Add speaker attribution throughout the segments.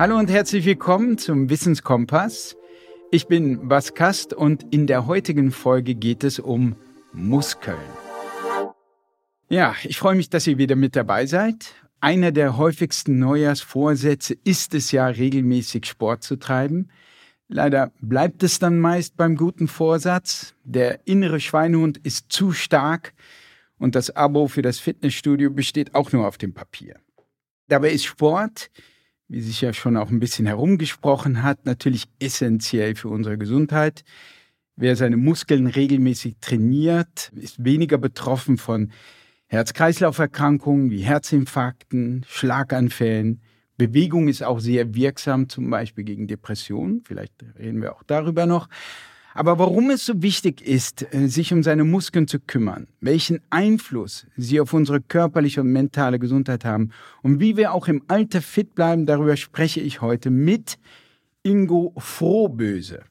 Speaker 1: Hallo und herzlich willkommen zum Wissenskompass. Ich bin Bas Kast und in der heutigen Folge geht es um Muskeln. Ja, ich freue mich, dass ihr wieder mit dabei seid. Einer der häufigsten Neujahrsvorsätze ist es ja, regelmäßig Sport zu treiben. Leider bleibt es dann meist beim guten Vorsatz. Der innere Schweinehund ist zu stark und das Abo für das Fitnessstudio besteht auch nur auf dem Papier. Dabei ist Sport, wie sich ja schon auch ein bisschen herumgesprochen hat, natürlich essentiell für unsere Gesundheit. Wer seine Muskeln regelmäßig trainiert, ist weniger betroffen von Herz-Kreislauf-Erkrankungen wie Herzinfarkten, Schlaganfällen. Bewegung ist auch sehr wirksam, zum Beispiel gegen Depressionen. Vielleicht reden wir auch darüber noch. Aber warum es so wichtig ist, äh, sich um seine Muskeln zu kümmern, welchen Einfluss sie auf unsere körperliche und mentale Gesundheit haben und wie wir auch im Alter fit bleiben, darüber spreche ich heute mit Ingo Frohböse.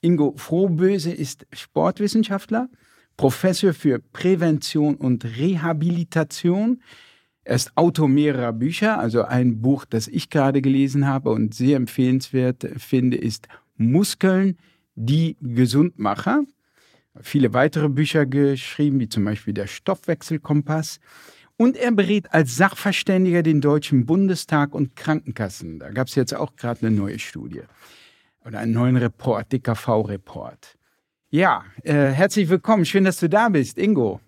Speaker 1: Ingo Frohböse ist Sportwissenschaftler, Professor für Prävention und Rehabilitation. Er ist Autor mehrerer Bücher, also ein Buch, das ich gerade gelesen habe und sehr empfehlenswert finde, ist Muskeln, die Gesundmacher. Viele weitere Bücher geschrieben, wie zum Beispiel der Stoffwechselkompass. Und er berät als Sachverständiger den Deutschen Bundestag und Krankenkassen. Da gab es jetzt auch gerade eine neue Studie oder einen neuen Report, DKV-Report. Ja, äh, herzlich willkommen. Schön, dass du da bist, Ingo.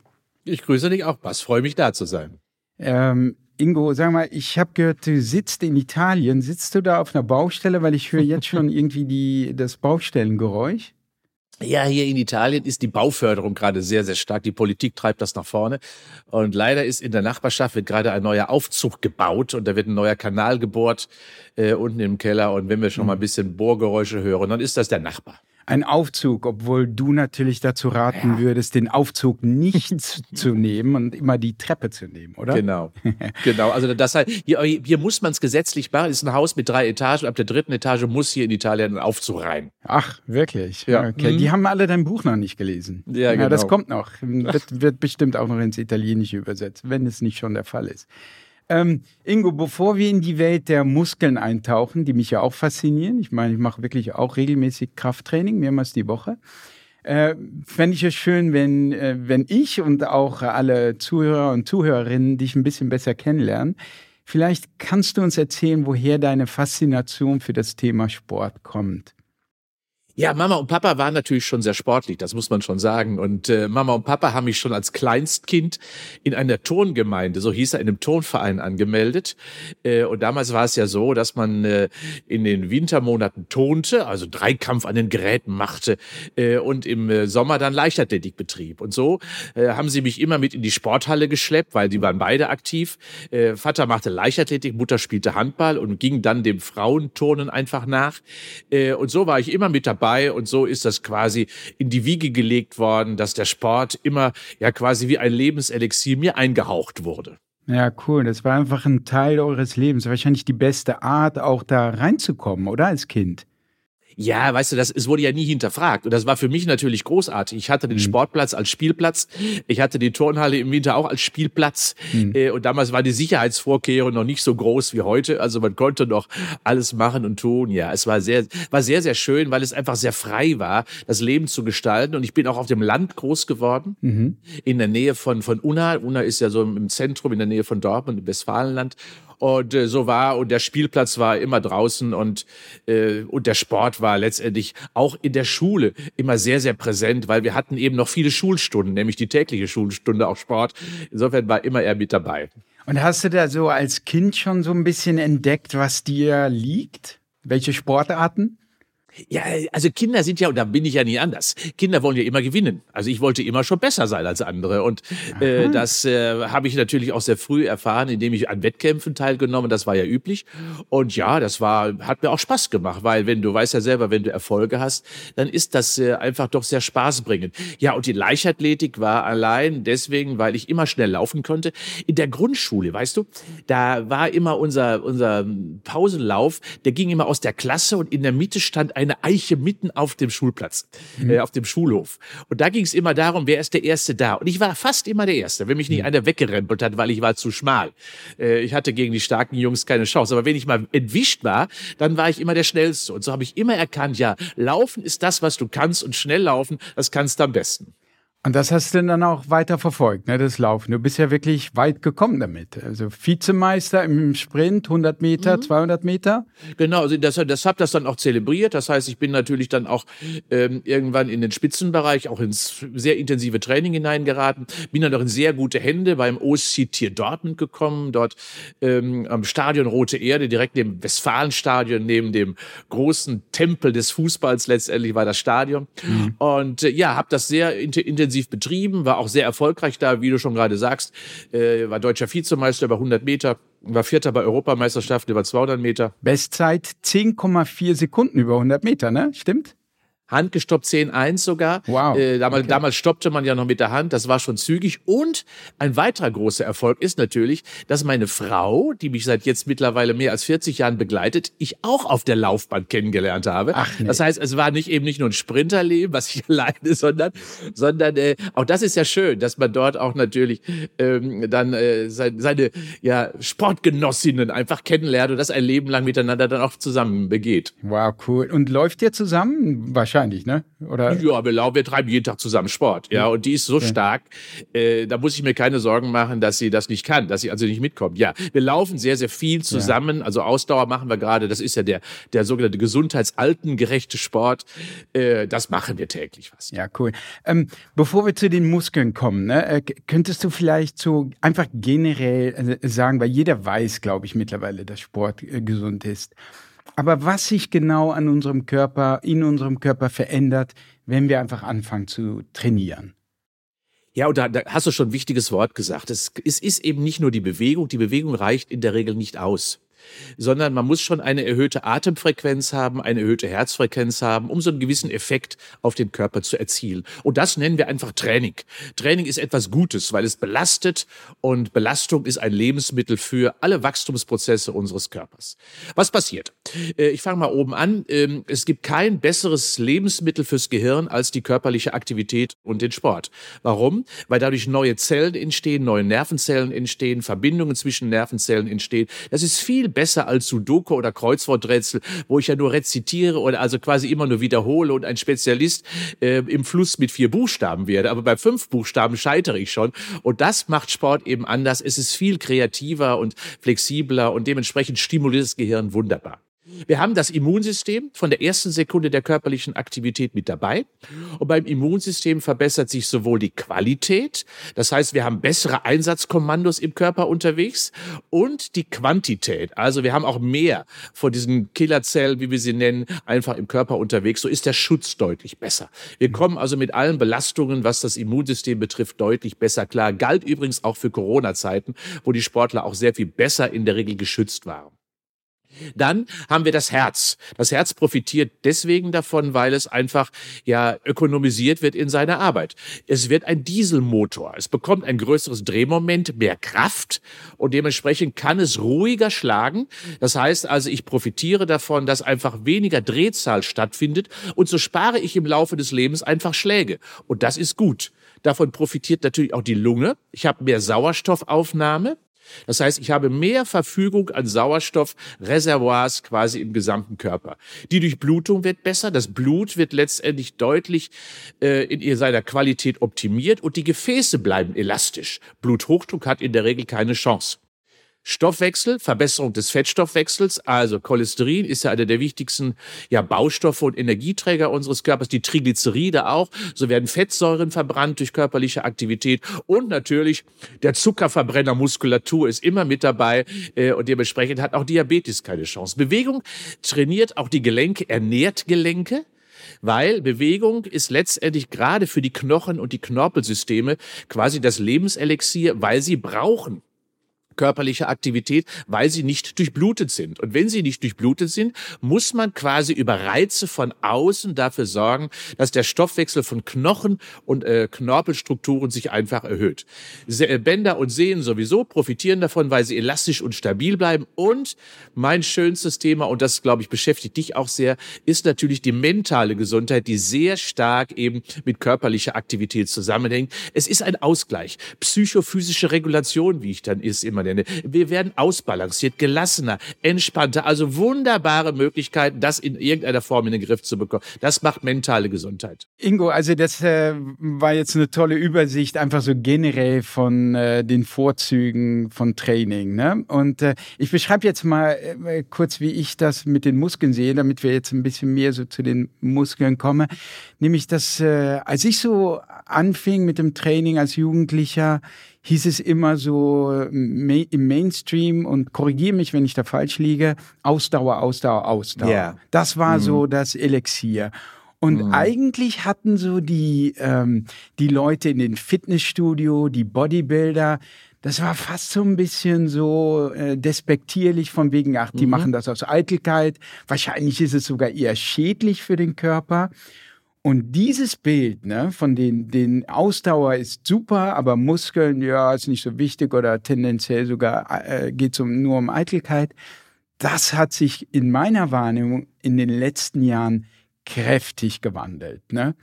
Speaker 2: Ich grüße dich auch, Bas. Freue mich, da zu sein.
Speaker 1: Ähm, Ingo, sag mal, ich habe gehört, du sitzt in Italien. Sitzt du da auf einer Baustelle? Weil ich höre jetzt schon irgendwie die, das Baustellengeräusch.
Speaker 2: Ja, hier in Italien ist die Bauförderung gerade sehr, sehr stark. Die Politik treibt das nach vorne. Und leider ist in der Nachbarschaft wird gerade ein neuer Aufzug gebaut und da wird ein neuer Kanal gebohrt äh, unten im Keller. Und wenn wir schon mal ein mhm. bisschen Bohrgeräusche hören, dann ist das der Nachbar
Speaker 1: ein Aufzug, obwohl du natürlich dazu raten ja. würdest, den Aufzug nicht zu nehmen und immer die Treppe zu nehmen, oder?
Speaker 2: Genau, genau. Also das heißt, hier, hier muss man es gesetzlich machen. Es ist ein Haus mit drei Etagen. Ab der dritten Etage muss hier in Italien ein Aufzug rein.
Speaker 1: Ach, wirklich? Ja. Okay. Mhm. Die haben alle dein Buch noch nicht gelesen. Ja, genau. Ja, das kommt noch. Wird, wird bestimmt auch noch ins Italienische übersetzt, wenn es nicht schon der Fall ist. Ähm, Ingo, bevor wir in die Welt der Muskeln eintauchen, die mich ja auch faszinieren, ich meine, ich mache wirklich auch regelmäßig Krafttraining, mehrmals die Woche, äh, fände ich es schön, wenn, äh, wenn ich und auch alle Zuhörer und Zuhörerinnen dich ein bisschen besser kennenlernen. Vielleicht kannst du uns erzählen, woher deine Faszination für das Thema Sport kommt.
Speaker 2: Ja, Mama und Papa waren natürlich schon sehr sportlich, das muss man schon sagen. Und äh, Mama und Papa haben mich schon als Kleinstkind in einer Turngemeinde, so hieß er, in einem Turnverein angemeldet. Äh, und damals war es ja so, dass man äh, in den Wintermonaten turnte, also Dreikampf an den Geräten machte äh, und im äh, Sommer dann Leichtathletik betrieb. Und so äh, haben sie mich immer mit in die Sporthalle geschleppt, weil die waren beide aktiv. Äh, Vater machte Leichtathletik, Mutter spielte Handball und ging dann dem Frauenturnen einfach nach. Äh, und so war ich immer mit dabei dabei und so ist das quasi in die Wiege gelegt worden, dass der Sport immer ja quasi wie ein Lebenselixier mir eingehaucht wurde.
Speaker 1: Ja, cool. Das war einfach ein Teil eures Lebens. Wahrscheinlich die beste Art, auch da reinzukommen, oder als Kind?
Speaker 2: Ja, weißt du, das, es wurde ja nie hinterfragt. Und das war für mich natürlich großartig. Ich hatte den mhm. Sportplatz als Spielplatz. Ich hatte die Turnhalle im Winter auch als Spielplatz. Mhm. Äh, und damals war die Sicherheitsvorkehrung noch nicht so groß wie heute. Also man konnte noch alles machen und tun. Ja, es war sehr, war sehr, sehr schön, weil es einfach sehr frei war, das Leben zu gestalten. Und ich bin auch auf dem Land groß geworden. Mhm. In der Nähe von, von Unna. Unna ist ja so im Zentrum, in der Nähe von Dortmund, im Westfalenland. Und äh, so war, und der Spielplatz war immer draußen und, äh, und der Sport war letztendlich auch in der Schule immer sehr, sehr präsent, weil wir hatten eben noch viele Schulstunden, nämlich die tägliche Schulstunde auch Sport. Insofern war immer er mit dabei.
Speaker 1: Und hast du da so als Kind schon so ein bisschen entdeckt, was dir liegt? Welche Sportarten?
Speaker 2: Ja, also Kinder sind ja, und da bin ich ja nie anders. Kinder wollen ja immer gewinnen. Also ich wollte immer schon besser sein als andere. Und äh, das äh, habe ich natürlich auch sehr früh erfahren, indem ich an Wettkämpfen teilgenommen. Das war ja üblich. Und ja, das war, hat mir auch Spaß gemacht, weil wenn du weißt ja selber, wenn du Erfolge hast, dann ist das äh, einfach doch sehr spaßbringend. Ja, und die Leichtathletik war allein deswegen, weil ich immer schnell laufen konnte. In der Grundschule, weißt du, da war immer unser, unser Pausenlauf, der ging immer aus der Klasse und in der Mitte stand ein eine Eiche mitten auf dem Schulplatz, mhm. äh, auf dem Schulhof. Und da ging es immer darum, wer ist der Erste da? Und ich war fast immer der Erste, wenn mich nicht mhm. einer weggerempelt hat, weil ich war zu schmal. Äh, ich hatte gegen die starken Jungs keine Chance. Aber wenn ich mal entwischt war, dann war ich immer der Schnellste. Und so habe ich immer erkannt, ja, Laufen ist das, was du kannst und schnell laufen, das kannst du am besten.
Speaker 1: Und das hast du dann auch weiter verfolgt, ne, das Laufen. Du bist ja wirklich weit gekommen damit. Also Vizemeister im Sprint, 100 Meter, mhm. 200 Meter.
Speaker 2: Genau, also das, das habe das dann auch zelebriert. Das heißt, ich bin natürlich dann auch ähm, irgendwann in den Spitzenbereich, auch ins sehr intensive Training hineingeraten. Bin dann auch in sehr gute Hände beim OSC Tier Dortmund gekommen, dort ähm, am Stadion Rote Erde, direkt neben Westfalenstadion, neben dem großen Tempel des Fußballs letztendlich war das Stadion. Mhm. Und äh, ja, habe das sehr intensiv intensiv betrieben, war auch sehr erfolgreich da, wie du schon gerade sagst, äh, war deutscher Vizemeister über 100 Meter, war Vierter bei Europameisterschaften über 200 Meter.
Speaker 1: Bestzeit 10,4 Sekunden über 100 Meter, ne? Stimmt?
Speaker 2: Handgestoppt 10-1 sogar.
Speaker 1: Wow.
Speaker 2: Äh, damals, okay. damals stoppte man ja noch mit der Hand, das war schon zügig. Und ein weiterer großer Erfolg ist natürlich, dass meine Frau, die mich seit jetzt mittlerweile mehr als 40 Jahren begleitet, ich auch auf der Laufbahn kennengelernt habe. Ach, nee. Das heißt, es war nicht eben nicht nur ein Sprinterleben, was ich alleine, sondern, sondern äh, auch das ist ja schön, dass man dort auch natürlich ähm, dann äh, seine, seine ja, Sportgenossinnen einfach kennenlernt und das ein Leben lang miteinander dann auch zusammen begeht.
Speaker 1: Wow, cool. Und läuft ihr zusammen? Wahrscheinlich wahrscheinlich, ne?
Speaker 2: Oder? Ja, wir, wir treiben jeden Tag zusammen Sport. Ja, und die ist so ja. stark, äh, da muss ich mir keine Sorgen machen, dass sie das nicht kann, dass sie also nicht mitkommt. Ja, wir laufen sehr, sehr viel zusammen. Ja. Also Ausdauer machen wir gerade. Das ist ja der, der sogenannte gesundheitsaltengerechte Sport. Äh, das machen wir täglich was.
Speaker 1: Ja, cool. Ähm, bevor wir zu den Muskeln kommen, ne, äh, könntest du vielleicht so einfach generell äh, sagen, weil jeder weiß, glaube ich, mittlerweile, dass Sport äh, gesund ist. Aber was sich genau an unserem Körper, in unserem Körper verändert, wenn wir einfach anfangen zu trainieren.
Speaker 2: Ja, und da, da hast du schon ein wichtiges Wort gesagt. Es, es ist eben nicht nur die Bewegung. Die Bewegung reicht in der Regel nicht aus sondern man muss schon eine erhöhte Atemfrequenz haben, eine erhöhte Herzfrequenz haben, um so einen gewissen Effekt auf den Körper zu erzielen. Und das nennen wir einfach Training. Training ist etwas Gutes, weil es belastet und Belastung ist ein Lebensmittel für alle Wachstumsprozesse unseres Körpers. Was passiert? Äh, ich fange mal oben an. Ähm, es gibt kein besseres Lebensmittel fürs Gehirn als die körperliche Aktivität und den Sport. Warum? Weil dadurch neue Zellen entstehen, neue Nervenzellen entstehen, Verbindungen zwischen Nervenzellen entstehen. Das ist viel besser als Sudoku oder Kreuzworträtsel, wo ich ja nur rezitiere oder also quasi immer nur wiederhole und ein Spezialist äh, im Fluss mit vier Buchstaben werde. Aber bei fünf Buchstaben scheitere ich schon. Und das macht Sport eben anders. Es ist viel kreativer und flexibler und dementsprechend stimuliert das Gehirn wunderbar. Wir haben das Immunsystem von der ersten Sekunde der körperlichen Aktivität mit dabei. Und beim Immunsystem verbessert sich sowohl die Qualität, das heißt, wir haben bessere Einsatzkommandos im Körper unterwegs und die Quantität. Also wir haben auch mehr von diesen Killerzellen, wie wir sie nennen, einfach im Körper unterwegs. So ist der Schutz deutlich besser. Wir kommen also mit allen Belastungen, was das Immunsystem betrifft, deutlich besser klar. Galt übrigens auch für Corona-Zeiten, wo die Sportler auch sehr viel besser in der Regel geschützt waren. Dann haben wir das Herz. Das Herz profitiert deswegen davon, weil es einfach ja ökonomisiert wird in seiner Arbeit. Es wird ein Dieselmotor. Es bekommt ein größeres Drehmoment, mehr Kraft und dementsprechend kann es ruhiger schlagen. Das heißt also, ich profitiere davon, dass einfach weniger Drehzahl stattfindet und so spare ich im Laufe des Lebens einfach Schläge. Und das ist gut. Davon profitiert natürlich auch die Lunge. Ich habe mehr Sauerstoffaufnahme. Das heißt, ich habe mehr Verfügung an Sauerstoffreservoirs quasi im gesamten Körper. Die Durchblutung wird besser, das Blut wird letztendlich deutlich äh, in seiner Qualität optimiert und die Gefäße bleiben elastisch. Bluthochdruck hat in der Regel keine Chance. Stoffwechsel, Verbesserung des Fettstoffwechsels, also Cholesterin ist ja einer der wichtigsten ja, Baustoffe und Energieträger unseres Körpers, die Triglyceride auch. So werden Fettsäuren verbrannt durch körperliche Aktivität und natürlich der Zuckerverbrenner Muskulatur ist immer mit dabei äh, und dementsprechend hat auch Diabetes keine Chance. Bewegung trainiert auch die Gelenke, ernährt Gelenke weil Bewegung ist letztendlich gerade für die Knochen und die Knorpelsysteme quasi das Lebenselixier, weil sie brauchen körperliche Aktivität, weil sie nicht durchblutet sind. Und wenn sie nicht durchblutet sind, muss man quasi über Reize von außen dafür sorgen, dass der Stoffwechsel von Knochen und äh, Knorpelstrukturen sich einfach erhöht. Se Bänder und Sehnen sowieso profitieren davon, weil sie elastisch und stabil bleiben. Und mein schönstes Thema, und das, glaube ich, beschäftigt dich auch sehr, ist natürlich die mentale Gesundheit, die sehr stark eben mit körperlicher Aktivität zusammenhängt. Es ist ein Ausgleich. Psychophysische Regulation, wie ich dann ist, immer nenne. Wir werden ausbalanciert, gelassener, entspannter. Also wunderbare Möglichkeiten, das in irgendeiner Form in den Griff zu bekommen. Das macht mentale Gesundheit.
Speaker 1: Ingo, also das äh, war jetzt eine tolle Übersicht, einfach so generell von äh, den Vorzügen von Training. Ne? Und äh, ich beschreibe jetzt mal äh, kurz, wie ich das mit den Muskeln sehe, damit wir jetzt ein bisschen mehr so zu den Muskeln kommen. Nämlich, dass äh, als ich so anfing mit dem Training als Jugendlicher, hieß es immer so im Mainstream und korrigiere mich, wenn ich da falsch liege, Ausdauer, Ausdauer, Ausdauer. Yeah. Das war mhm. so das Elixier. Und mhm. eigentlich hatten so die, ähm, die Leute in den Fitnessstudio, die Bodybuilder, das war fast so ein bisschen so äh, despektierlich von wegen, ach, die mhm. machen das aus Eitelkeit. Wahrscheinlich ist es sogar eher schädlich für den Körper. Und dieses Bild ne, von den, den Ausdauer ist super, aber Muskeln, ja, ist nicht so wichtig oder tendenziell sogar äh, geht es um, nur um Eitelkeit. Das hat sich in meiner Wahrnehmung in den letzten Jahren kräftig gewandelt. Ne?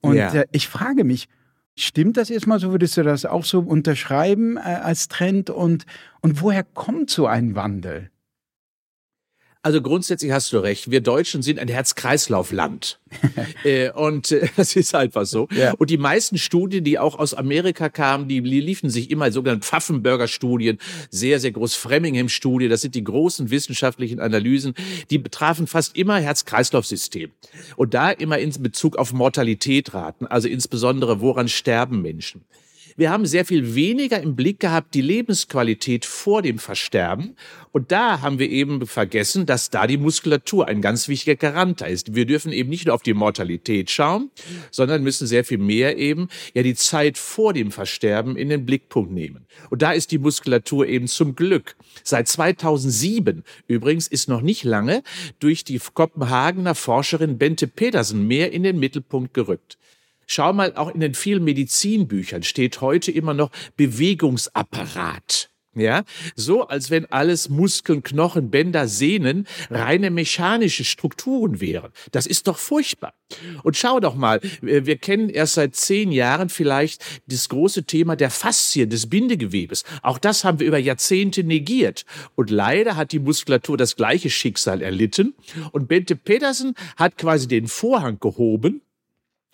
Speaker 1: Und ja. äh, ich frage mich, stimmt das erstmal so? Würdest du das auch so unterschreiben äh, als Trend? Und, und woher kommt so ein Wandel?
Speaker 2: Also grundsätzlich hast du recht. Wir Deutschen sind ein Herz-Kreislauf-Land. äh, und äh, das ist einfach so. Ja. Und die meisten Studien, die auch aus Amerika kamen, die liefen sich immer sogenannte Pfaffenberger-Studien, sehr, sehr groß Framingham-Studie. Das sind die großen wissenschaftlichen Analysen. Die betrafen fast immer Herz-Kreislauf-System. Und da immer in Bezug auf Mortalitätraten, also insbesondere woran sterben Menschen. Wir haben sehr viel weniger im Blick gehabt die Lebensqualität vor dem Versterben. Und da haben wir eben vergessen, dass da die Muskulatur ein ganz wichtiger Garant ist. Wir dürfen eben nicht nur auf die Mortalität schauen, sondern müssen sehr viel mehr eben ja die Zeit vor dem Versterben in den Blickpunkt nehmen. Und da ist die Muskulatur eben zum Glück seit 2007 übrigens ist noch nicht lange durch die Kopenhagener Forscherin Bente Pedersen mehr in den Mittelpunkt gerückt. Schau mal, auch in den vielen Medizinbüchern steht heute immer noch Bewegungsapparat. Ja, so als wenn alles Muskeln, Knochen, Bänder, Sehnen reine mechanische Strukturen wären. Das ist doch furchtbar. Und schau doch mal, wir kennen erst seit zehn Jahren vielleicht das große Thema der Faszien, des Bindegewebes. Auch das haben wir über Jahrzehnte negiert. Und leider hat die Muskulatur das gleiche Schicksal erlitten. Und Bente Pedersen hat quasi den Vorhang gehoben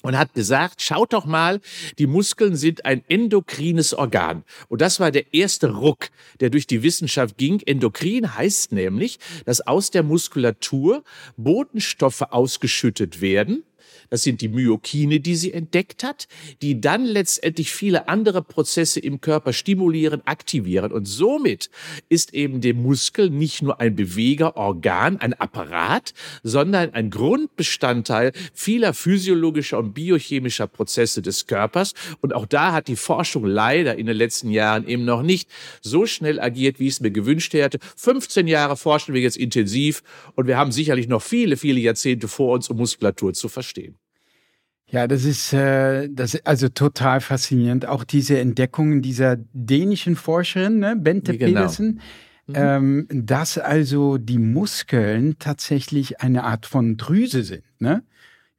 Speaker 2: und hat gesagt, schaut doch mal, die Muskeln sind ein endokrines Organ. Und das war der erste Ruck, der durch die Wissenschaft ging. Endokrin heißt nämlich, dass aus der Muskulatur Botenstoffe ausgeschüttet werden, das sind die Myokine, die sie entdeckt hat, die dann letztendlich viele andere Prozesse im Körper stimulieren, aktivieren. Und somit ist eben der Muskel nicht nur ein Bewegerorgan, ein Apparat, sondern ein Grundbestandteil vieler physiologischer und biochemischer Prozesse des Körpers. Und auch da hat die Forschung leider in den letzten Jahren eben noch nicht so schnell agiert, wie ich es mir gewünscht hätte. 15 Jahre forschen wir jetzt intensiv und wir haben sicherlich noch viele, viele Jahrzehnte vor uns, um Muskulatur zu verstehen.
Speaker 1: Ja, das ist, äh, das ist also total faszinierend. Auch diese Entdeckungen dieser dänischen Forscherin, ne, Bente genau. Pedersen, mhm. ähm, dass also die Muskeln tatsächlich eine Art von Drüse sind, ne?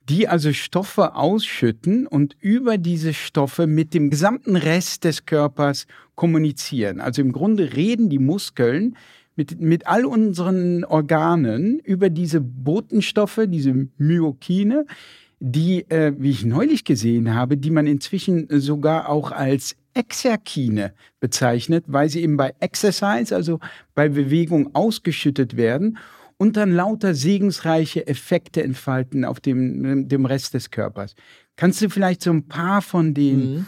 Speaker 1: die also Stoffe ausschütten und über diese Stoffe mit dem gesamten Rest des Körpers kommunizieren. Also im Grunde reden die Muskeln mit, mit all unseren Organen über diese Botenstoffe, diese Myokine, die, äh, wie ich neulich gesehen habe, die man inzwischen sogar auch als Exerkine bezeichnet, weil sie eben bei Exercise, also bei Bewegung ausgeschüttet werden und dann lauter segensreiche Effekte entfalten auf dem, dem Rest des Körpers. Kannst du vielleicht so ein paar von den mhm.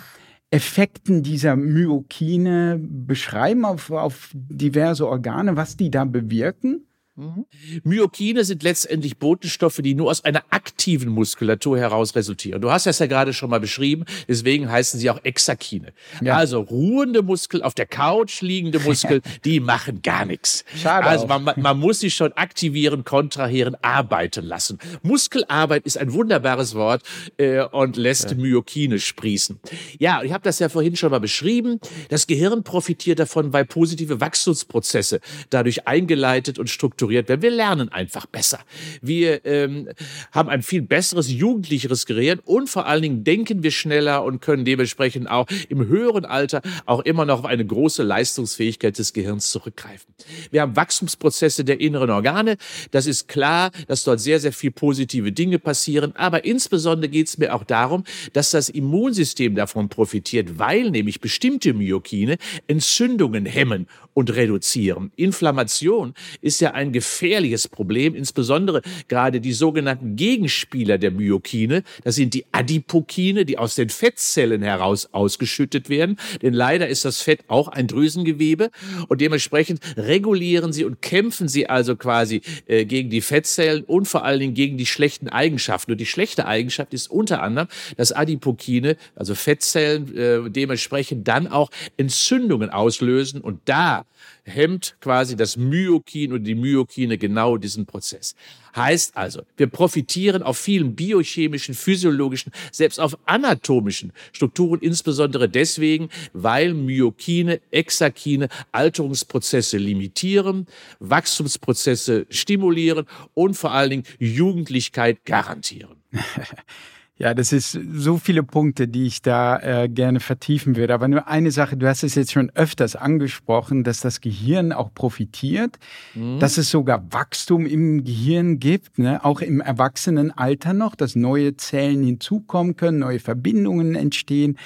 Speaker 1: Effekten dieser Myokine beschreiben auf, auf diverse Organe, was die da bewirken?
Speaker 2: Mhm. Myokine sind letztendlich Botenstoffe, die nur aus einer aktiven Muskulatur heraus resultieren. Du hast das ja gerade schon mal beschrieben, deswegen heißen sie auch Exakine. Ja. Also ruhende Muskel, auf der Couch liegende Muskel, die machen gar nichts. Schade also man, man, muss sie schon aktivieren, kontrahieren, arbeiten lassen. Muskelarbeit ist ein wunderbares Wort äh, und lässt ja. Myokine sprießen. Ja, ich habe das ja vorhin schon mal beschrieben. Das Gehirn profitiert davon, weil positive Wachstumsprozesse dadurch eingeleitet und strukturiert strukturiert werden. Wir lernen einfach besser. Wir ähm, haben ein viel besseres, jugendlicheres Gehirn und vor allen Dingen denken wir schneller und können dementsprechend auch im höheren Alter auch immer noch auf eine große Leistungsfähigkeit des Gehirns zurückgreifen. Wir haben Wachstumsprozesse der inneren Organe. Das ist klar, dass dort sehr, sehr viel positive Dinge passieren. Aber insbesondere geht es mir auch darum, dass das Immunsystem davon profitiert, weil nämlich bestimmte Myokine Entzündungen hemmen und reduzieren. Inflammation ist ja ein gefährliches Problem, insbesondere gerade die sogenannten Gegenspieler der Myokine. Das sind die Adipokine, die aus den Fettzellen heraus ausgeschüttet werden. Denn leider ist das Fett auch ein Drüsengewebe und dementsprechend regulieren sie und kämpfen sie also quasi äh, gegen die Fettzellen und vor allen Dingen gegen die schlechten Eigenschaften. Und die schlechte Eigenschaft ist unter anderem, dass Adipokine, also Fettzellen, äh, dementsprechend dann auch Entzündungen auslösen und da hemmt quasi das Myokin und die Myokine genau diesen Prozess. Heißt also, wir profitieren auf vielen biochemischen, physiologischen, selbst auf anatomischen Strukturen, insbesondere deswegen, weil Myokine, Exakine Alterungsprozesse limitieren, Wachstumsprozesse stimulieren und vor allen Dingen Jugendlichkeit garantieren.
Speaker 1: Ja, das ist so viele Punkte, die ich da äh, gerne vertiefen würde. Aber nur eine Sache, du hast es jetzt schon öfters angesprochen, dass das Gehirn auch profitiert, mhm. dass es sogar Wachstum im Gehirn gibt, ne? auch im Erwachsenenalter noch, dass neue Zellen hinzukommen können, neue Verbindungen entstehen.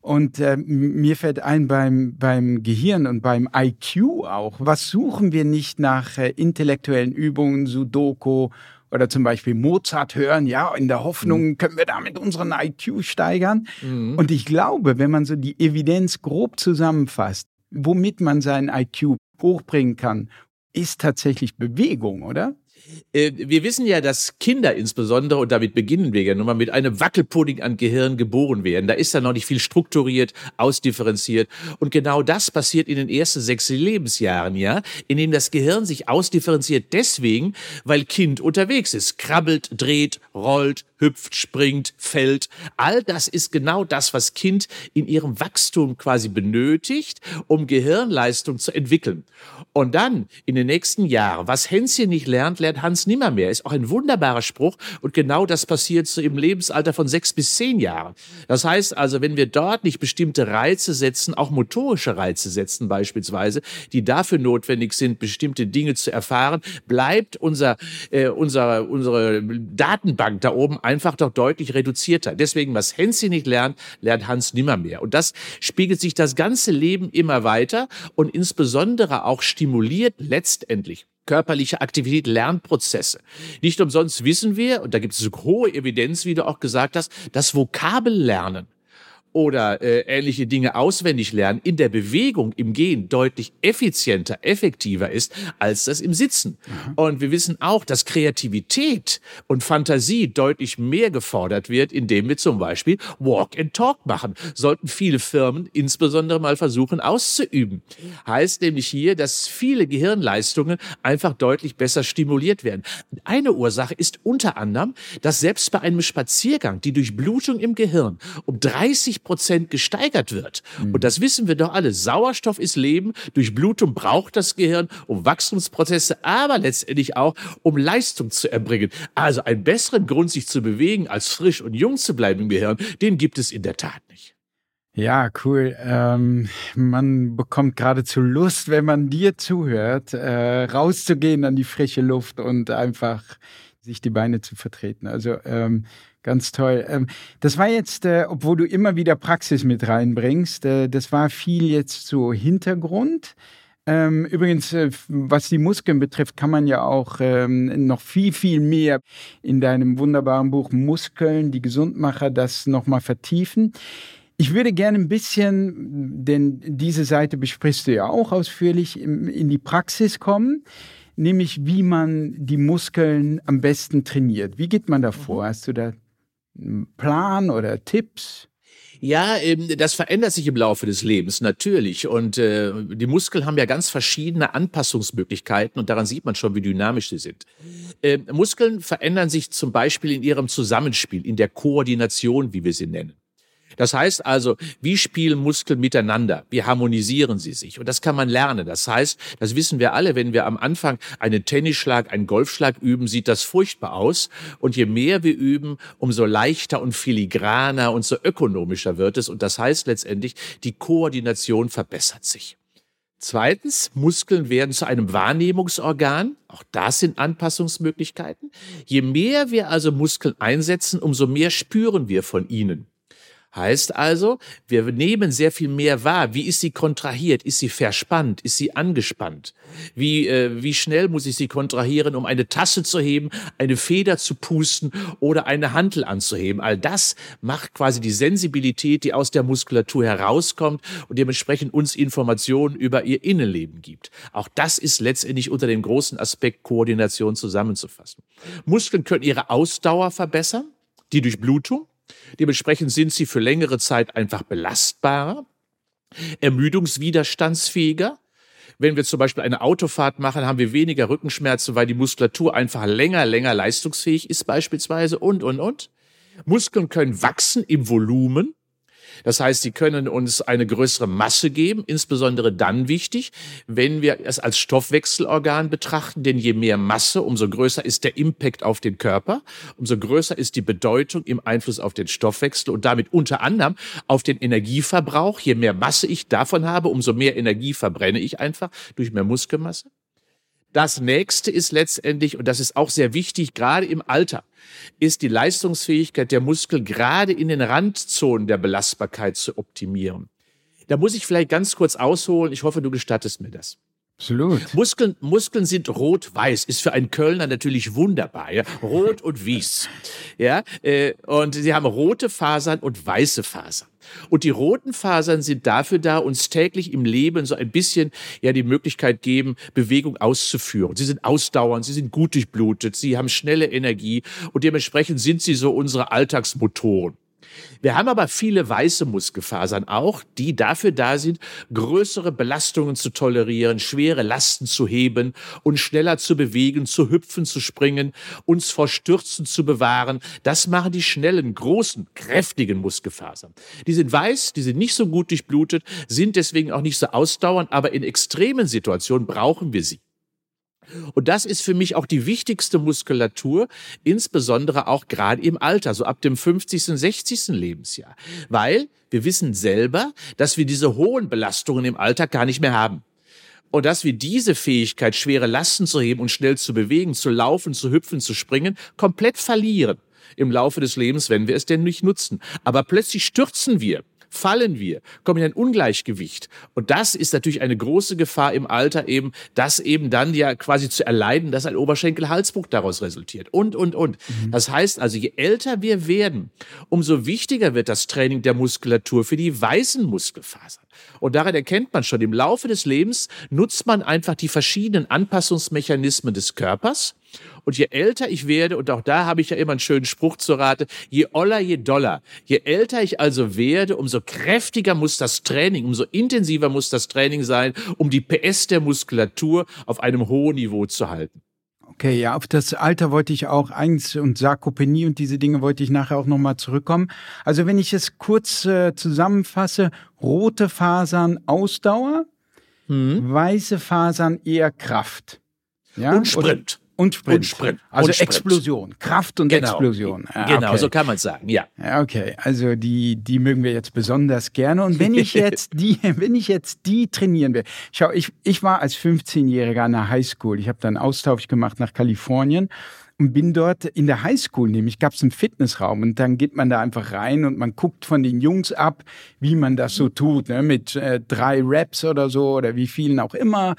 Speaker 1: Und äh, mir fällt ein beim, beim Gehirn und beim IQ auch, was suchen wir nicht nach äh, intellektuellen Übungen, Sudoku oder zum Beispiel Mozart hören, ja, in der Hoffnung, mhm. können wir damit unseren IQ steigern. Mhm. Und ich glaube, wenn man so die Evidenz grob zusammenfasst, womit man seinen IQ hochbringen kann, ist tatsächlich Bewegung, oder?
Speaker 2: Äh, wir wissen ja, dass Kinder insbesondere, und damit beginnen wir ja nun mal, mit einem Wackelpudding an Gehirn geboren werden. Da ist dann noch nicht viel strukturiert, ausdifferenziert. Und genau das passiert in den ersten sechs Lebensjahren, ja, in dem das Gehirn sich ausdifferenziert deswegen, weil Kind unterwegs ist, krabbelt, dreht, rollt, hüpft, springt, fällt. All das ist genau das, was Kind in ihrem Wachstum quasi benötigt, um Gehirnleistung zu entwickeln. Und dann in den nächsten Jahren, was Hänschen nicht lernt, lernt Hans nimmermehr. Ist auch ein wunderbarer Spruch. Und genau das passiert so im Lebensalter von sechs bis zehn Jahren. Das heißt also, wenn wir dort nicht bestimmte Reize setzen, auch motorische Reize setzen beispielsweise, die dafür notwendig sind, bestimmte Dinge zu erfahren, bleibt unser, äh, unser, unsere Datenbank da oben einfach doch deutlich reduzierter. Deswegen, was Hänschen nicht lernt, lernt Hans nimmermehr. Und das spiegelt sich das ganze Leben immer weiter und insbesondere auch stimuliert letztendlich körperliche Aktivität, Lernprozesse. Nicht umsonst wissen wir, und da gibt es hohe Evidenz, wie du auch gesagt hast, dass Vokabellernen oder äh, ähnliche Dinge auswendig lernen in der Bewegung, im Gehen deutlich effizienter, effektiver ist als das im Sitzen. Mhm. Und wir wissen auch, dass Kreativität und Fantasie deutlich mehr gefordert wird, indem wir zum Beispiel Walk and Talk machen. Sollten viele Firmen insbesondere mal versuchen auszuüben. Heißt nämlich hier, dass viele Gehirnleistungen einfach deutlich besser stimuliert werden. Eine Ursache ist unter anderem, dass selbst bei einem Spaziergang die Durchblutung im Gehirn um 30 30 Prozent gesteigert wird. Mhm. Und das wissen wir doch alle. Sauerstoff ist Leben. Durchblutung braucht das Gehirn, um Wachstumsprozesse, aber letztendlich auch, um Leistung zu erbringen. Also einen besseren Grund, sich zu bewegen, als frisch und jung zu bleiben im Gehirn, den gibt es in der Tat nicht.
Speaker 1: Ja, cool. Ähm, man bekommt geradezu Lust, wenn man dir zuhört, äh, rauszugehen an die frische Luft und einfach sich die Beine zu vertreten. Also ähm, Ganz toll. Ähm, das war jetzt, äh, obwohl du immer wieder Praxis mit reinbringst, äh, das war viel jetzt so Hintergrund. Ähm, übrigens, äh, was die Muskeln betrifft, kann man ja auch ähm, noch viel, viel mehr in deinem wunderbaren Buch Muskeln, die Gesundmacher, das nochmal vertiefen. Ich würde gerne ein bisschen, denn diese Seite besprichst du ja auch ausführlich, in die Praxis kommen. nämlich wie man die Muskeln am besten trainiert. Wie geht man da vor? Mhm. Hast du da Plan oder Tipps?
Speaker 2: Ja, ähm, das verändert sich im Laufe des Lebens natürlich. Und äh, die Muskeln haben ja ganz verschiedene Anpassungsmöglichkeiten und daran sieht man schon, wie dynamisch sie sind. Äh, Muskeln verändern sich zum Beispiel in ihrem Zusammenspiel, in der Koordination, wie wir sie nennen. Das heißt also, wie spielen Muskeln miteinander? Wie harmonisieren sie sich? Und das kann man lernen. Das heißt, das wissen wir alle, wenn wir am Anfang einen Tennisschlag, einen Golfschlag üben, sieht das furchtbar aus. Und je mehr wir üben, umso leichter und filigraner und so ökonomischer wird es. Und das heißt letztendlich, die Koordination verbessert sich. Zweitens, Muskeln werden zu einem Wahrnehmungsorgan. Auch das sind Anpassungsmöglichkeiten. Je mehr wir also Muskeln einsetzen, umso mehr spüren wir von ihnen. Heißt also, wir nehmen sehr viel mehr wahr. Wie ist sie kontrahiert? Ist sie verspannt? Ist sie angespannt? Wie, äh, wie schnell muss ich sie kontrahieren, um eine Tasse zu heben, eine Feder zu pusten oder eine Hantel anzuheben? All das macht quasi die Sensibilität, die aus der Muskulatur herauskommt und dementsprechend uns Informationen über ihr Innenleben gibt. Auch das ist letztendlich unter dem großen Aspekt Koordination zusammenzufassen. Muskeln können ihre Ausdauer verbessern, die Durchblutung Dementsprechend sind sie für längere Zeit einfach belastbarer, ermüdungswiderstandsfähiger. Wenn wir zum Beispiel eine Autofahrt machen, haben wir weniger Rückenschmerzen, weil die Muskulatur einfach länger, länger leistungsfähig ist beispielsweise und, und, und. Muskeln können wachsen im Volumen. Das heißt, sie können uns eine größere Masse geben, insbesondere dann wichtig, wenn wir es als Stoffwechselorgan betrachten, denn je mehr Masse, umso größer ist der Impact auf den Körper, umso größer ist die Bedeutung im Einfluss auf den Stoffwechsel und damit unter anderem auf den Energieverbrauch. Je mehr Masse ich davon habe, umso mehr Energie verbrenne ich einfach durch mehr Muskelmasse. Das nächste ist letztendlich, und das ist auch sehr wichtig, gerade im Alter, ist die Leistungsfähigkeit der Muskeln gerade in den Randzonen der Belastbarkeit zu optimieren. Da muss ich vielleicht ganz kurz ausholen. Ich hoffe, du gestattest mir das.
Speaker 1: Absolut.
Speaker 2: Muskeln, Muskeln sind rot-weiß, ist für einen Kölner natürlich wunderbar. Ja? Rot und Wies. Ja? Äh, und sie haben rote Fasern und weiße Fasern. Und die roten Fasern sind dafür da, uns täglich im Leben so ein bisschen ja die Möglichkeit geben, Bewegung auszuführen. Sie sind ausdauernd, sie sind gut durchblutet, sie haben schnelle Energie und dementsprechend sind sie so unsere Alltagsmotoren. Wir haben aber viele weiße Muskelfasern auch, die dafür da sind, größere Belastungen zu tolerieren, schwere Lasten zu heben und schneller zu bewegen, zu hüpfen, zu springen, uns vor Stürzen zu bewahren. Das machen die schnellen, großen, kräftigen Muskelfasern. Die sind weiß, die sind nicht so gut durchblutet, sind deswegen auch nicht so ausdauernd, aber in extremen Situationen brauchen wir sie. Und das ist für mich auch die wichtigste Muskulatur, insbesondere auch gerade im Alter, so ab dem 50., 60. Lebensjahr. Weil wir wissen selber, dass wir diese hohen Belastungen im Alltag gar nicht mehr haben. Und dass wir diese Fähigkeit, schwere Lasten zu heben und schnell zu bewegen, zu laufen, zu hüpfen, zu springen, komplett verlieren im Laufe des Lebens, wenn wir es denn nicht nutzen. Aber plötzlich stürzen wir fallen wir, kommen in ein Ungleichgewicht. Und das ist natürlich eine große Gefahr im Alter eben, das eben dann ja quasi zu erleiden, dass ein Oberschenkel-Halsbruch daraus resultiert und, und, und. Mhm. Das heißt also, je älter wir werden, umso wichtiger wird das Training der Muskulatur für die weißen Muskelfasern. Und daran erkennt man schon, im Laufe des Lebens nutzt man einfach die verschiedenen Anpassungsmechanismen des Körpers und je älter ich werde, und auch da habe ich ja immer einen schönen Spruch zur Rate, je oller, je doller. Je älter ich also werde, umso kräftiger muss das Training, umso intensiver muss das Training sein, um die PS der Muskulatur auf einem hohen Niveau zu halten.
Speaker 1: Okay, ja, auf das Alter wollte ich auch eins und Sarkopenie und diese Dinge wollte ich nachher auch nochmal zurückkommen. Also wenn ich es kurz äh, zusammenfasse, rote Fasern Ausdauer, hm. weiße Fasern eher Kraft.
Speaker 2: Ja? Und Sprint.
Speaker 1: Und Sprint. Und Sprint. Also und Sprint. Explosion, Kraft und genau. Explosion.
Speaker 2: Ah, genau, okay. so kann man sagen, ja.
Speaker 1: Okay, also die, die mögen wir jetzt besonders gerne. Und wenn ich jetzt die, wenn ich jetzt die trainieren will, schau, ich, ich war als 15-Jähriger an der Highschool. Ich habe dann Austausch gemacht nach Kalifornien und bin dort in der Highschool, nämlich gab es einen Fitnessraum und dann geht man da einfach rein und man guckt von den Jungs ab, wie man das so tut, ne? mit äh, drei Raps oder so oder wie vielen auch immer.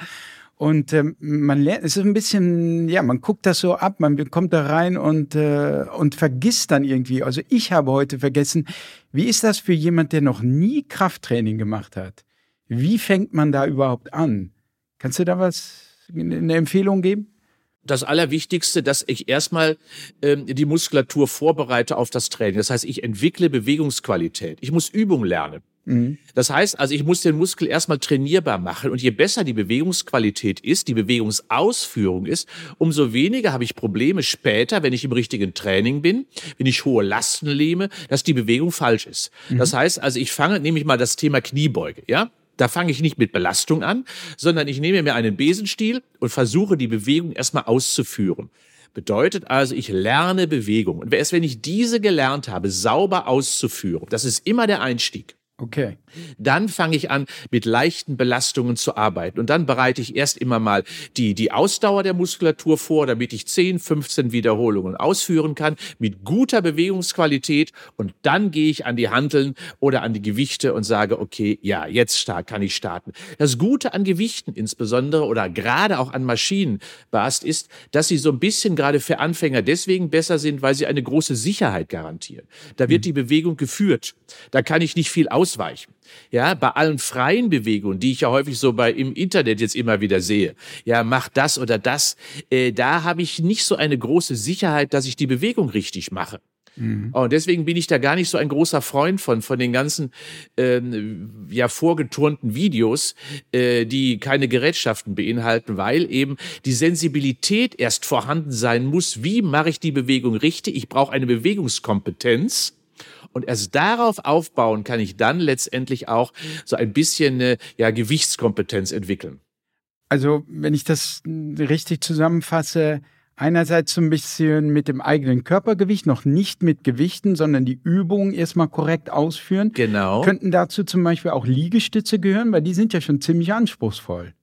Speaker 1: Und ähm, man lernt, es ist ein bisschen, ja, man guckt das so ab, man kommt da rein und, äh, und vergisst dann irgendwie. Also ich habe heute vergessen, wie ist das für jemand, der noch nie Krafttraining gemacht hat? Wie fängt man da überhaupt an? Kannst du da was eine Empfehlung geben?
Speaker 2: das Allerwichtigste, dass ich erstmal ähm, die Muskulatur vorbereite auf das Training. Das heißt, ich entwickle Bewegungsqualität. Ich muss Übung lernen. Mhm. Das heißt also, ich muss den Muskel erstmal trainierbar machen. Und je besser die Bewegungsqualität ist, die Bewegungsausführung ist, umso weniger habe ich Probleme später, wenn ich im richtigen Training bin, wenn ich hohe Lasten nehme, dass die Bewegung falsch ist. Mhm. Das heißt also, ich fange, nehme ich mal das Thema Kniebeuge, ja? Da fange ich nicht mit Belastung an, sondern ich nehme mir einen Besenstiel und versuche die Bewegung erstmal auszuführen. Bedeutet also, ich lerne Bewegung. Und erst wenn ich diese gelernt habe, sauber auszuführen, das ist immer der Einstieg.
Speaker 1: Okay.
Speaker 2: Dann fange ich an, mit leichten Belastungen zu arbeiten. Und dann bereite ich erst immer mal die, die Ausdauer der Muskulatur vor, damit ich 10, 15 Wiederholungen ausführen kann, mit guter Bewegungsqualität. Und dann gehe ich an die Hanteln oder an die Gewichte und sage, okay, ja, jetzt kann ich starten. Das Gute an Gewichten insbesondere oder gerade auch an Maschinen, Bast, ist, dass sie so ein bisschen gerade für Anfänger deswegen besser sind, weil sie eine große Sicherheit garantieren. Da wird mhm. die Bewegung geführt. Da kann ich nicht viel ausweichen. Ja, bei allen freien Bewegungen, die ich ja häufig so bei im Internet jetzt immer wieder sehe, ja, mach das oder das, äh, da habe ich nicht so eine große Sicherheit, dass ich die Bewegung richtig mache. Mhm. Und deswegen bin ich da gar nicht so ein großer Freund von, von den ganzen ähm, ja, vorgeturnten Videos, äh, die keine Gerätschaften beinhalten, weil eben die Sensibilität erst vorhanden sein muss. Wie mache ich die Bewegung richtig? Ich brauche eine Bewegungskompetenz. Und erst darauf aufbauen kann ich dann letztendlich auch so ein bisschen eine ja, Gewichtskompetenz entwickeln.
Speaker 1: Also, wenn ich das richtig zusammenfasse, einerseits so ein bisschen mit dem eigenen Körpergewicht, noch nicht mit Gewichten, sondern die Übungen erstmal korrekt ausführen.
Speaker 2: Genau.
Speaker 1: Könnten dazu zum Beispiel auch Liegestütze gehören, weil die sind ja schon ziemlich anspruchsvoll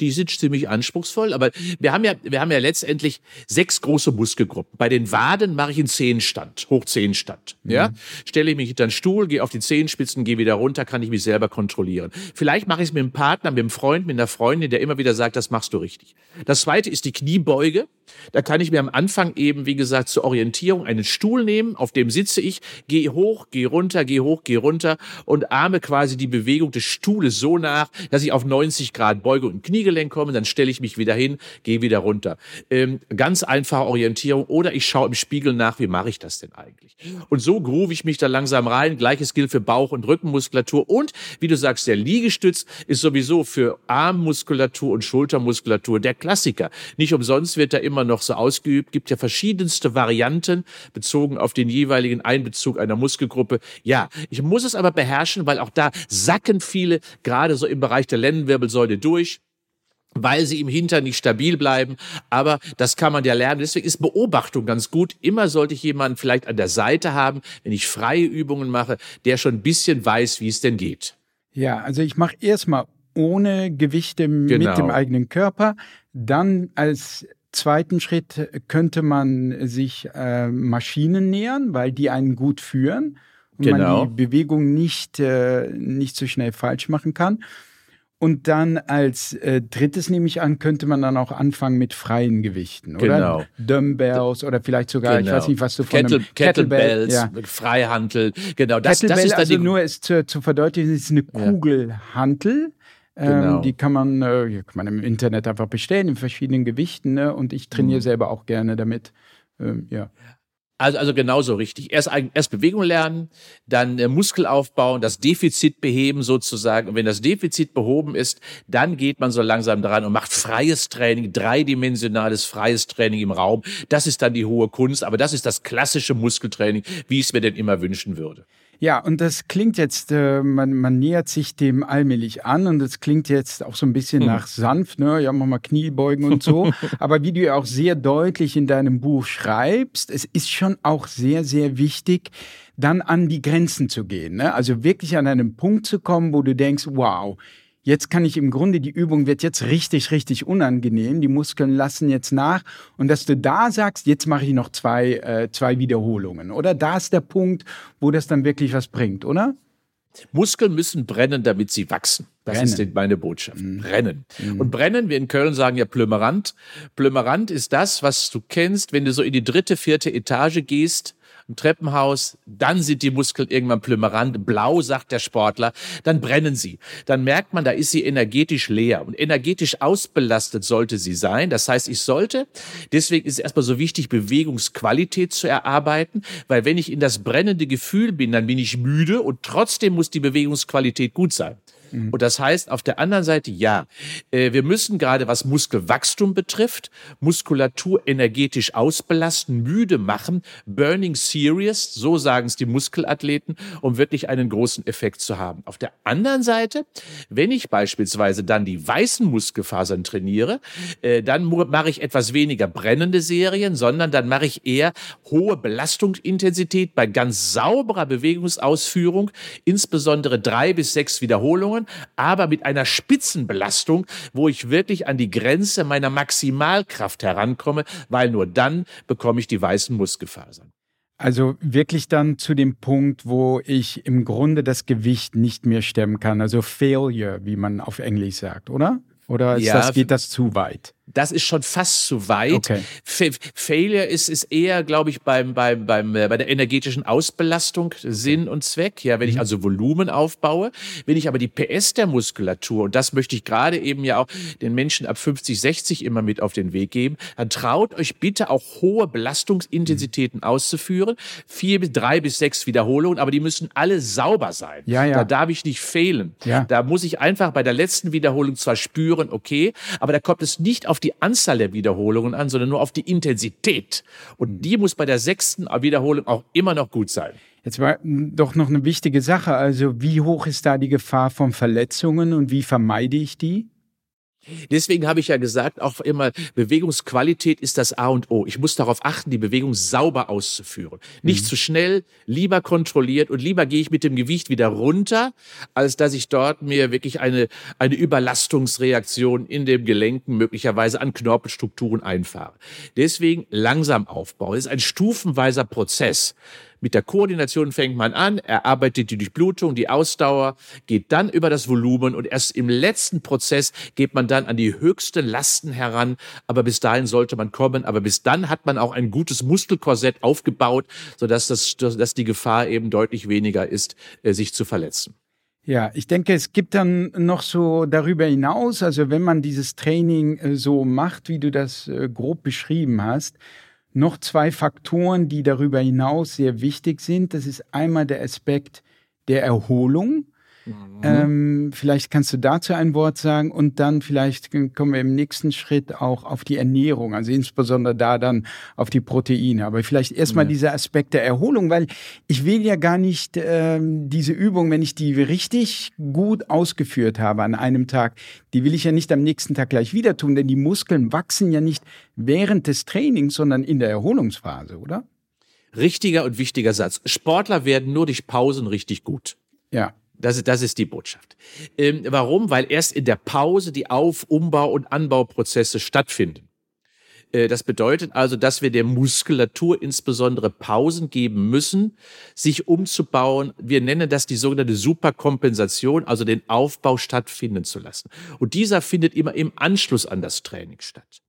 Speaker 2: die sind ziemlich anspruchsvoll, aber wir haben ja, wir haben ja letztendlich sechs große Muskelgruppen. Bei den Waden mache ich einen Zehenstand, Hochzehenstand. Mhm. Ja, stelle ich mich hinter den Stuhl, gehe auf die Zehenspitzen, gehe wieder runter, kann ich mich selber kontrollieren. Vielleicht mache ich es mit einem Partner, mit einem Freund, mit einer Freundin, der immer wieder sagt, das machst du richtig. Das zweite ist die Kniebeuge. Da kann ich mir am Anfang eben, wie gesagt, zur Orientierung einen Stuhl nehmen, auf dem sitze ich, gehe hoch, gehe runter, gehe hoch, gehe runter und ahme quasi die Bewegung des Stuhles so nach, dass ich auf 90 Grad beuge und Knie Kniegelenk komme, dann stelle ich mich wieder hin, gehe wieder runter. Ähm, ganz einfache Orientierung oder ich schaue im Spiegel nach, wie mache ich das denn eigentlich? Und so groove ich mich da langsam rein. Gleiches gilt für Bauch- und Rückenmuskulatur und wie du sagst, der Liegestütz ist sowieso für Armmuskulatur und Schultermuskulatur der Klassiker. Nicht umsonst wird er immer noch so ausgeübt, gibt ja verschiedenste Varianten bezogen auf den jeweiligen Einbezug einer Muskelgruppe. Ja, ich muss es aber beherrschen, weil auch da sacken viele gerade so im Bereich der Lendenwirbelsäule durch weil sie im Hintern nicht stabil bleiben. Aber das kann man ja lernen. Deswegen ist Beobachtung ganz gut. Immer sollte ich jemanden vielleicht an der Seite haben, wenn ich freie Übungen mache, der schon ein bisschen weiß, wie es denn geht.
Speaker 1: Ja, also ich mache erstmal ohne Gewichte genau. mit dem eigenen Körper. Dann als zweiten Schritt könnte man sich äh, Maschinen nähern, weil die einen gut führen und genau. man die Bewegung nicht, äh, nicht so schnell falsch machen kann. Und dann als äh, drittes nehme ich an, könnte man dann auch anfangen mit freien Gewichten, oder?
Speaker 2: Genau.
Speaker 1: Dumbbells oder vielleicht sogar, genau. ich weiß nicht, was du von
Speaker 2: Kettle, Kettlebells, ja. Freihantel, genau.
Speaker 1: Das, Kettlebell, das ist also nur ist zu, zu verdeutlichen, ist eine Kugelhantel. Ähm, genau. die kann man, äh, kann man im Internet einfach bestellen in verschiedenen Gewichten. Ne? Und ich trainiere mhm. selber auch gerne damit. Ähm, ja.
Speaker 2: Also, also genauso richtig. Erst, erst Bewegung lernen, dann äh, Muskel aufbauen, das Defizit beheben sozusagen. Und wenn das Defizit behoben ist, dann geht man so langsam dran und macht freies Training, dreidimensionales freies Training im Raum. Das ist dann die hohe Kunst, aber das ist das klassische Muskeltraining, wie ich es mir denn immer wünschen würde.
Speaker 1: Ja, und das klingt jetzt, äh, man, man nähert sich dem allmählich an und das klingt jetzt auch so ein bisschen mhm. nach sanft, ne? Ja, mach mal Kniebeugen und so. Aber wie du ja auch sehr deutlich in deinem Buch schreibst, es ist schon auch sehr, sehr wichtig, dann an die Grenzen zu gehen. Ne? Also wirklich an einen Punkt zu kommen, wo du denkst, wow, Jetzt kann ich im Grunde, die Übung wird jetzt richtig, richtig unangenehm. Die Muskeln lassen jetzt nach. Und dass du da sagst, jetzt mache ich noch zwei, äh, zwei Wiederholungen. Oder da ist der Punkt, wo das dann wirklich was bringt, oder?
Speaker 2: Muskeln müssen brennen, damit sie wachsen. Das brennen. ist meine Botschaft. Mhm. Brennen. Mhm. Und brennen, wir in Köln sagen ja Plümerant. Plümerant ist das, was du kennst, wenn du so in die dritte, vierte Etage gehst ein Treppenhaus, dann sind die Muskeln irgendwann plümerant, blau, sagt der Sportler, dann brennen sie. Dann merkt man, da ist sie energetisch leer und energetisch ausbelastet sollte sie sein. Das heißt, ich sollte, deswegen ist es erstmal so wichtig, Bewegungsqualität zu erarbeiten, weil wenn ich in das brennende Gefühl bin, dann bin ich müde und trotzdem muss die Bewegungsqualität gut sein. Mhm. Und das heißt auf der anderen Seite, ja, äh, wir müssen gerade was Muskelwachstum betrifft, Muskulatur energetisch ausbelasten, müde machen, burning serious, so sagen es die Muskelathleten, um wirklich einen großen Effekt zu haben. Auf der anderen Seite, wenn ich beispielsweise dann die weißen Muskelfasern trainiere, äh, dann mache ich etwas weniger brennende Serien, sondern dann mache ich eher hohe Belastungsintensität bei ganz sauberer Bewegungsausführung, insbesondere drei bis sechs Wiederholungen Übungen, aber mit einer Spitzenbelastung, wo ich wirklich an die Grenze meiner Maximalkraft herankomme, weil nur dann bekomme ich die weißen Muskelfasern.
Speaker 1: Also wirklich dann zu dem Punkt, wo ich im Grunde das Gewicht nicht mehr stemmen kann. Also Failure, wie man auf Englisch sagt, oder? Oder ja, das, geht das zu weit?
Speaker 2: Das ist schon fast zu weit. Okay. Failure ist, ist eher, glaube ich, beim, beim, beim, äh, bei der energetischen Ausbelastung Sinn und Zweck. Ja, wenn ich mhm. also Volumen aufbaue, wenn ich aber die PS der Muskulatur, und das möchte ich gerade eben ja auch den Menschen ab 50, 60 immer mit auf den Weg geben, dann traut euch bitte auch hohe Belastungsintensitäten mhm. auszuführen. Vier bis drei bis sechs Wiederholungen, aber die müssen alle sauber sein. Ja, ja. Da darf ich nicht fehlen. Ja. Da muss ich einfach bei der letzten Wiederholung zwar spüren, okay, aber da kommt es nicht auf auf die Anzahl der Wiederholungen an, sondern nur auf die Intensität. Und die muss bei der sechsten Wiederholung auch immer noch gut sein.
Speaker 1: Jetzt war doch noch eine wichtige Sache. Also wie hoch ist da die Gefahr von Verletzungen und wie vermeide ich die?
Speaker 2: Deswegen habe ich ja gesagt, auch immer, Bewegungsqualität ist das A und O. Ich muss darauf achten, die Bewegung sauber auszuführen. Nicht mhm. zu schnell, lieber kontrolliert und lieber gehe ich mit dem Gewicht wieder runter, als dass ich dort mir wirklich eine, eine Überlastungsreaktion in den Gelenken möglicherweise an Knorpelstrukturen einfahre. Deswegen langsam aufbauen. Es ist ein stufenweiser Prozess. Mit der Koordination fängt man an, erarbeitet die Durchblutung, die Ausdauer, geht dann über das Volumen und erst im letzten Prozess geht man dann an die höchsten Lasten heran. Aber bis dahin sollte man kommen. Aber bis dann hat man auch ein gutes Muskelkorsett aufgebaut, sodass das, dass die Gefahr eben deutlich weniger ist, äh, sich zu verletzen.
Speaker 1: Ja, ich denke, es gibt dann noch so darüber hinaus, also wenn man dieses Training äh, so macht, wie du das äh, grob beschrieben hast, noch zwei Faktoren, die darüber hinaus sehr wichtig sind. Das ist einmal der Aspekt der Erholung. Mhm. Ähm, vielleicht kannst du dazu ein Wort sagen und dann vielleicht kommen wir im nächsten Schritt auch auf die Ernährung, also insbesondere da dann auf die Proteine. Aber vielleicht erstmal ja. dieser Aspekt der Erholung, weil ich will ja gar nicht ähm, diese Übung, wenn ich die richtig gut ausgeführt habe an einem Tag, die will ich ja nicht am nächsten Tag gleich wieder tun, denn die Muskeln wachsen ja nicht während des Trainings, sondern in der Erholungsphase, oder?
Speaker 2: Richtiger und wichtiger Satz. Sportler werden nur durch Pausen richtig gut.
Speaker 1: Ja.
Speaker 2: Das, das ist die Botschaft. Ähm, warum? Weil erst in der Pause die Auf-, Umbau- und Anbauprozesse stattfinden. Äh, das bedeutet also, dass wir der Muskulatur insbesondere Pausen geben müssen, sich umzubauen. Wir nennen das die sogenannte Superkompensation, also den Aufbau stattfinden zu lassen. Und dieser findet immer im Anschluss an das Training statt.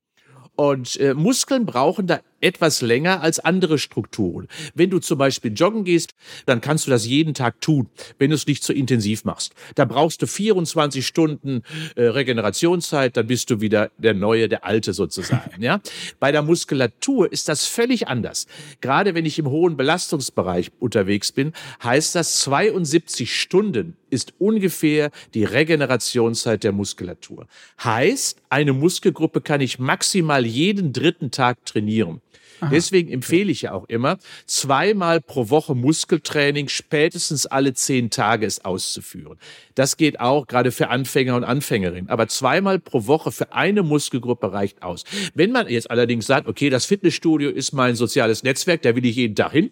Speaker 2: Und äh, Muskeln brauchen da etwas länger als andere Strukturen. Wenn du zum Beispiel joggen gehst, dann kannst du das jeden Tag tun, wenn du es nicht zu so intensiv machst. Da brauchst du 24 Stunden äh, Regenerationszeit, dann bist du wieder der Neue, der Alte sozusagen. ja? Bei der Muskulatur ist das völlig anders. Gerade wenn ich im hohen Belastungsbereich unterwegs bin, heißt das 72 Stunden ist ungefähr die Regenerationszeit der Muskulatur. Heißt, eine Muskelgruppe kann ich maximal jeden dritten Tag trainieren. Aha. Deswegen empfehle ich ja auch immer, zweimal pro Woche Muskeltraining spätestens alle zehn Tage es auszuführen. Das geht auch gerade für Anfänger und Anfängerinnen. Aber zweimal pro Woche für eine Muskelgruppe reicht aus. Wenn man jetzt allerdings sagt, okay, das Fitnessstudio ist mein soziales Netzwerk, da will ich jeden Tag hin,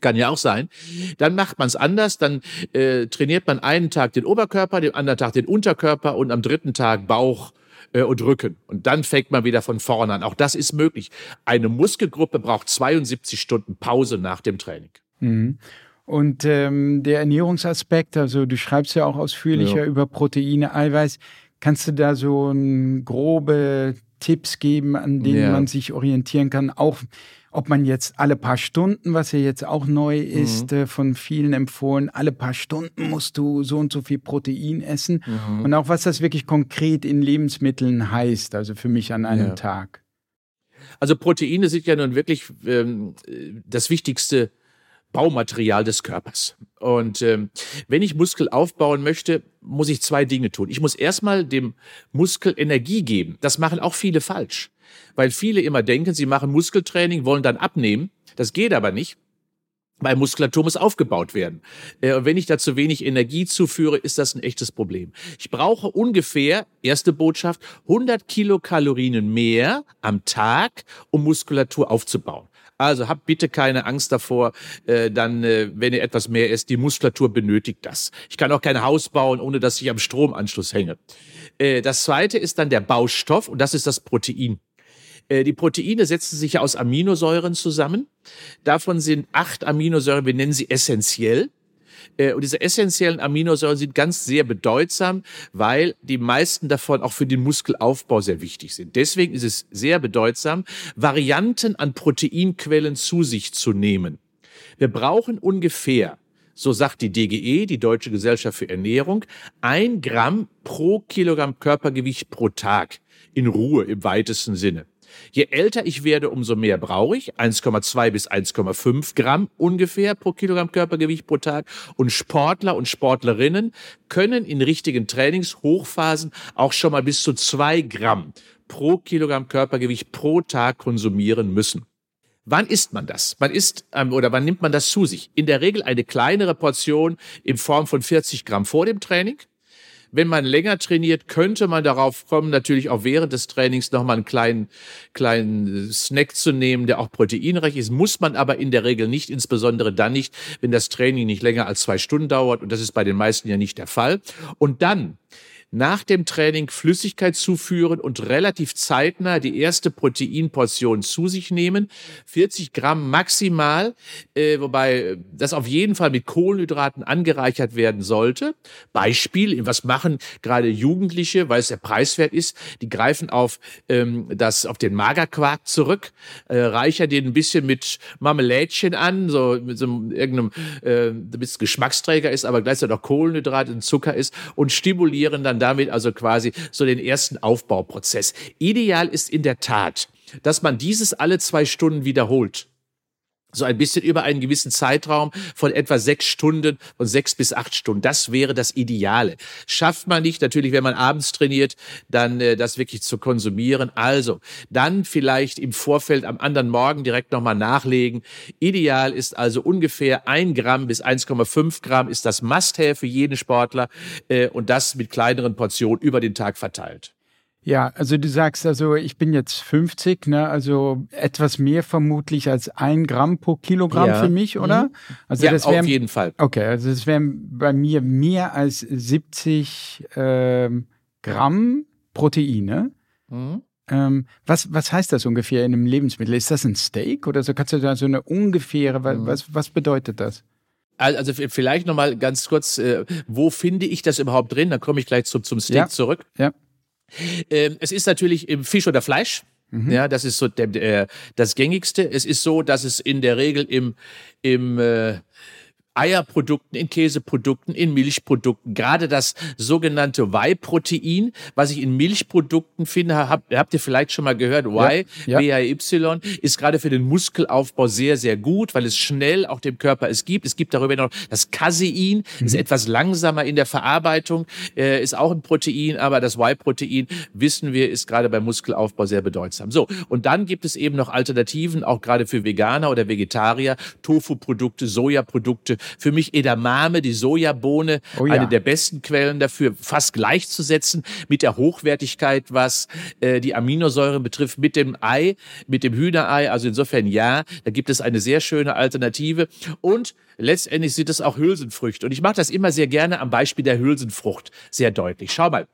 Speaker 2: kann ja auch sein. Dann macht man es anders. Dann äh, trainiert man einen Tag den Oberkörper, den anderen Tag den Unterkörper und am dritten Tag Bauch und Rücken. Und dann fängt man wieder von vorne an. Auch das ist möglich. Eine Muskelgruppe braucht 72 Stunden Pause nach dem Training.
Speaker 1: Mhm. Und ähm, der Ernährungsaspekt, also du schreibst ja auch ausführlicher ja. über Proteine, Eiweiß. Kannst du da so ein grobe Tipps geben, an denen ja. man sich orientieren kann? Auch ob man jetzt alle paar Stunden, was ja jetzt auch neu ist, mhm. äh, von vielen empfohlen, alle paar Stunden musst du so und so viel Protein essen. Mhm. Und auch was das wirklich konkret in Lebensmitteln heißt, also für mich an einem ja. Tag.
Speaker 2: Also Proteine sind ja nun wirklich ähm, das wichtigste Baumaterial des Körpers. Und ähm, wenn ich Muskel aufbauen möchte, muss ich zwei Dinge tun. Ich muss erstmal dem Muskel Energie geben. Das machen auch viele falsch. Weil viele immer denken, sie machen Muskeltraining, wollen dann abnehmen. Das geht aber nicht. Weil Muskulatur muss aufgebaut werden. Äh, und wenn ich da zu wenig Energie zuführe, ist das ein echtes Problem. Ich brauche ungefähr, erste Botschaft, 100 Kilokalorien mehr am Tag, um Muskulatur aufzubauen. Also habt bitte keine Angst davor, äh, dann, äh, wenn ihr etwas mehr esst, die Muskulatur benötigt das. Ich kann auch kein Haus bauen, ohne dass ich am Stromanschluss hänge. Äh, das zweite ist dann der Baustoff und das ist das Protein. Äh, die Proteine setzen sich ja aus Aminosäuren zusammen. Davon sind acht Aminosäuren, wir nennen sie essentiell. Äh, und diese essentiellen Aminosäuren sind ganz sehr bedeutsam, weil die meisten davon auch für den Muskelaufbau sehr wichtig sind. Deswegen ist es sehr bedeutsam, Varianten an Proteinquellen zu sich zu nehmen. Wir brauchen ungefähr so sagt die DGE, die Deutsche Gesellschaft für Ernährung, ein Gramm pro Kilogramm Körpergewicht pro Tag in Ruhe im weitesten Sinne. Je älter ich werde, umso mehr brauche ich. 1,2 bis 1,5 Gramm ungefähr pro Kilogramm Körpergewicht pro Tag. Und Sportler und Sportlerinnen können in richtigen Trainingshochphasen auch schon mal bis zu zwei Gramm pro Kilogramm Körpergewicht pro Tag konsumieren müssen. Wann isst man das? Man isst ähm, oder wann nimmt man das zu sich? In der Regel eine kleinere Portion in Form von 40 Gramm vor dem Training wenn man länger trainiert, könnte man darauf kommen, natürlich auch während des Trainings nochmal einen kleinen, kleinen Snack zu nehmen, der auch proteinreich ist. Muss man aber in der Regel nicht, insbesondere dann nicht, wenn das Training nicht länger als zwei Stunden dauert. Und das ist bei den meisten ja nicht der Fall. Und dann nach dem Training Flüssigkeit zuführen und relativ zeitnah die erste Proteinportion zu sich nehmen. 40 Gramm maximal, äh, wobei das auf jeden Fall mit Kohlenhydraten angereichert werden sollte. Beispiel, was machen gerade Jugendliche, weil es der preiswert ist, die greifen auf ähm, das auf den Magerquark zurück, äh, reichern den ein bisschen mit Marmelädchen an, so mit so einem, irgendeinem, äh, damit es Geschmacksträger ist, aber gleichzeitig auch Kohlenhydrate und Zucker ist und stimulieren dann damit also quasi so den ersten Aufbauprozess. Ideal ist in der Tat, dass man dieses alle zwei Stunden wiederholt so ein bisschen über einen gewissen Zeitraum von etwa sechs Stunden, von sechs bis acht Stunden. Das wäre das Ideale. Schafft man nicht, natürlich, wenn man abends trainiert, dann äh, das wirklich zu konsumieren. Also, dann vielleicht im Vorfeld am anderen Morgen direkt nochmal nachlegen. Ideal ist also ungefähr ein Gramm bis 1,5 Gramm ist das Must-Have für jeden Sportler äh, und das mit kleineren Portionen über den Tag verteilt.
Speaker 1: Ja, also du sagst also, ich bin jetzt 50, ne? also etwas mehr vermutlich als ein Gramm pro Kilogramm ja. für mich, oder? Mhm. Also
Speaker 2: ja, das wär, auf jeden Fall.
Speaker 1: Okay, also das wären bei mir mehr als 70 ähm, Gramm Proteine. Mhm. Ähm, was, was heißt das ungefähr in einem Lebensmittel? Ist das ein Steak oder so? Kannst du da so eine ungefähre, mhm. was, was bedeutet das?
Speaker 2: Also vielleicht nochmal ganz kurz, äh, wo finde ich das überhaupt drin? Dann komme ich gleich zum, zum Steak ja. zurück. Ja. Ähm, es ist natürlich im Fisch oder Fleisch. Mhm. Ja, das ist so der, der, das gängigste. Es ist so, dass es in der Regel im, im äh, Eierprodukten, in Käseprodukten, in Milchprodukten. Gerade das sogenannte Whey-Protein, was ich in Milchprodukten finde, habt, habt ihr vielleicht schon mal gehört, Whey, ja, ja. y ist gerade für den Muskelaufbau sehr, sehr gut, weil es schnell auch dem Körper es gibt. Es gibt darüber noch das Casein, mhm. ist etwas langsamer in der Verarbeitung, äh, ist auch ein Protein, aber das Whey-Protein, wissen wir, ist gerade beim Muskelaufbau sehr bedeutsam. So, und dann gibt es eben noch Alternativen, auch gerade für Veganer oder Vegetarier, Tofu-Produkte, Sojaprodukte, für mich Edamame, die Sojabohne, oh ja. eine der besten Quellen dafür, fast gleichzusetzen mit der Hochwertigkeit, was äh, die Aminosäuren betrifft, mit dem Ei, mit dem Hühnerei. Also insofern ja, da gibt es eine sehr schöne Alternative. Und letztendlich sind es auch Hülsenfrüchte. Und ich mache das immer sehr gerne am Beispiel der Hülsenfrucht sehr deutlich. Schau mal.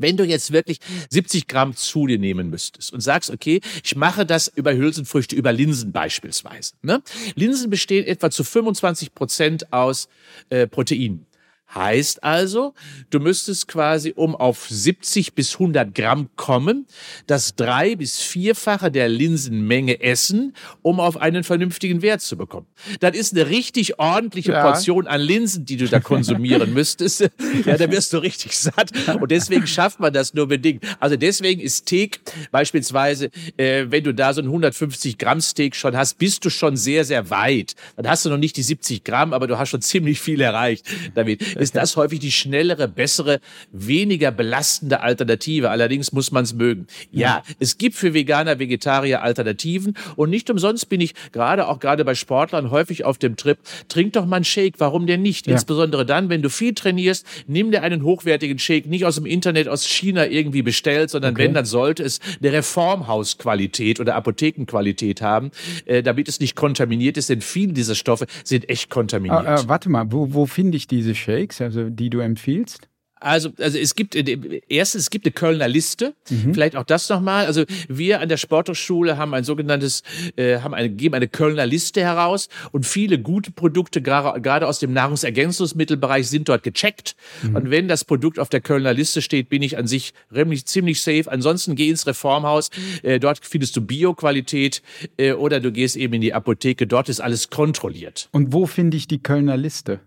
Speaker 2: Wenn du jetzt wirklich 70 Gramm zu dir nehmen müsstest und sagst, okay, ich mache das über Hülsenfrüchte, über Linsen beispielsweise. Ne? Linsen bestehen etwa zu 25 Prozent aus äh, Protein. Heißt also, du müsstest quasi, um auf 70 bis 100 Gramm kommen, das drei- bis vierfache der Linsenmenge essen, um auf einen vernünftigen Wert zu bekommen. Das ist eine richtig ordentliche ja. Portion an Linsen, die du da konsumieren müsstest. ja, da wirst du richtig satt. Und deswegen schafft man das nur bedingt. Also deswegen ist Steak beispielsweise, äh, wenn du da so ein 150 Gramm Steak schon hast, bist du schon sehr, sehr weit. Dann hast du noch nicht die 70 Gramm, aber du hast schon ziemlich viel erreicht damit ist das häufig die schnellere, bessere, weniger belastende Alternative. Allerdings muss man es mögen. Ja, es gibt für Veganer, Vegetarier Alternativen und nicht umsonst bin ich gerade auch gerade bei Sportlern häufig auf dem Trip, trink doch mal einen Shake, warum denn nicht? Ja. Insbesondere dann, wenn du viel trainierst, nimm dir einen hochwertigen Shake, nicht aus dem Internet aus China irgendwie bestellt, sondern okay. wenn, dann sollte es eine Reformhausqualität oder Apothekenqualität haben, äh, damit es nicht kontaminiert ist, denn viele dieser Stoffe sind echt kontaminiert.
Speaker 1: Ah, äh, warte mal, wo, wo finde ich diese Shakes? Shakes, also die du empfiehlst?
Speaker 2: Also, also es gibt äh, erstens, es gibt eine Kölner Liste. Mhm. Vielleicht auch das nochmal. Also wir an der Sporthochschule haben ein sogenanntes, äh, haben eine, geben eine Kölner Liste heraus und viele gute Produkte, gerade aus dem Nahrungsergänzungsmittelbereich, sind dort gecheckt. Mhm. Und wenn das Produkt auf der Kölner Liste steht, bin ich an sich ziemlich, ziemlich safe. Ansonsten geh ins Reformhaus. Äh, dort findest du Bioqualität äh, oder du gehst eben in die Apotheke. Dort ist alles kontrolliert.
Speaker 1: Und wo finde ich die Kölner Liste?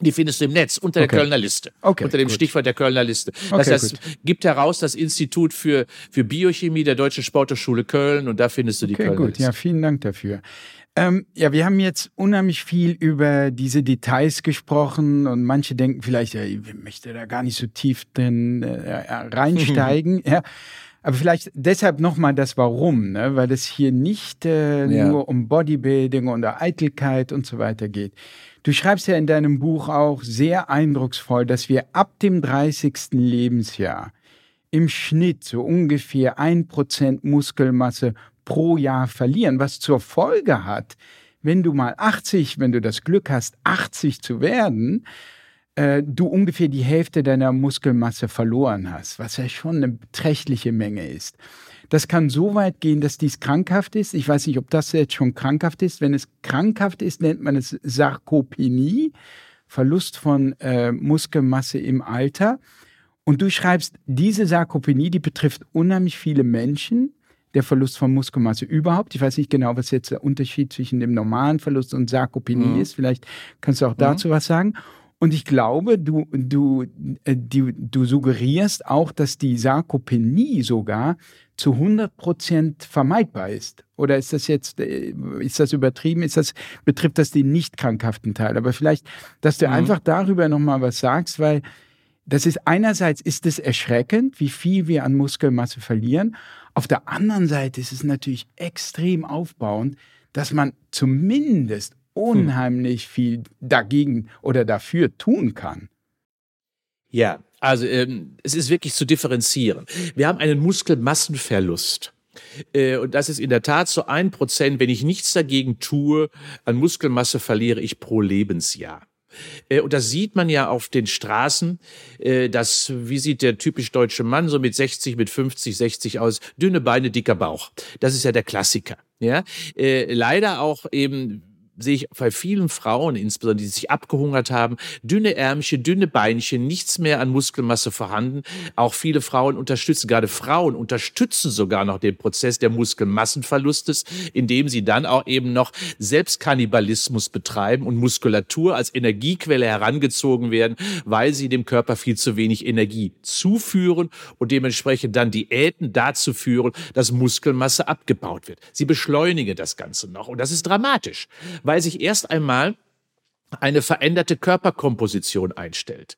Speaker 2: Die findest du im Netz unter der Kölner Liste. Okay, unter dem gut. Stichwort der Kölner Liste. Das okay, heißt, gut. gibt heraus das Institut für, für Biochemie der Deutschen Sporthochschule Köln und da findest du die okay, Kölner gut. Liste.
Speaker 1: Ja, vielen Dank dafür. Ähm, ja, wir haben jetzt unheimlich viel über diese Details gesprochen und manche denken vielleicht, ja, ich möchte da gar nicht so tief drin äh, reinsteigen. ja. Aber vielleicht deshalb nochmal das Warum, ne? weil es hier nicht äh, ja. nur um Bodybuilding oder Eitelkeit und so weiter geht. Du schreibst ja in deinem Buch auch sehr eindrucksvoll, dass wir ab dem 30. Lebensjahr im Schnitt so ungefähr ein Prozent Muskelmasse pro Jahr verlieren, was zur Folge hat, wenn du mal 80, wenn du das Glück hast, 80 zu werden, äh, du ungefähr die Hälfte deiner Muskelmasse verloren hast, was ja schon eine beträchtliche Menge ist. Das kann so weit gehen, dass dies krankhaft ist. Ich weiß nicht, ob das jetzt schon krankhaft ist. Wenn es krankhaft ist, nennt man es Sarkopenie, Verlust von äh, Muskelmasse im Alter. Und du schreibst, diese Sarkopenie, die betrifft unheimlich viele Menschen. Der Verlust von Muskelmasse überhaupt. Ich weiß nicht genau, was jetzt der Unterschied zwischen dem normalen Verlust und Sarkopenie mhm. ist. Vielleicht kannst du auch dazu mhm. was sagen. Und ich glaube, du, du, äh, du, du suggerierst auch, dass die Sarkopenie sogar zu 100 Prozent vermeidbar ist. Oder ist das jetzt, äh, ist das übertrieben? Ist das, betrifft das den nicht krankhaften Teil? Aber vielleicht, dass du mhm. einfach darüber nochmal was sagst, weil das ist einerseits ist es erschreckend, wie viel wir an Muskelmasse verlieren. Auf der anderen Seite ist es natürlich extrem aufbauend, dass man zumindest unheimlich viel dagegen oder dafür tun kann.
Speaker 2: Ja, also ähm, es ist wirklich zu differenzieren. Wir haben einen Muskelmassenverlust. Äh, und das ist in der Tat so ein Prozent, wenn ich nichts dagegen tue, an Muskelmasse verliere ich pro Lebensjahr. Äh, und das sieht man ja auf den Straßen. Äh, das, wie sieht der typisch deutsche Mann so mit 60, mit 50, 60 aus? Dünne Beine, dicker Bauch. Das ist ja der Klassiker. Ja, leider auch eben sehe ich bei vielen Frauen, insbesondere die sich abgehungert haben, dünne Ärmchen, dünne Beinchen, nichts mehr an Muskelmasse vorhanden. Auch viele Frauen unterstützen, gerade Frauen unterstützen sogar noch den Prozess der Muskelmassenverlustes, indem sie dann auch eben noch Selbstkannibalismus betreiben und Muskulatur als Energiequelle herangezogen werden, weil sie dem Körper viel zu wenig Energie zuführen und dementsprechend dann Diäten dazu führen, dass Muskelmasse abgebaut wird. Sie beschleunigen das Ganze noch und das ist dramatisch, weil sich erst einmal eine veränderte Körperkomposition einstellt.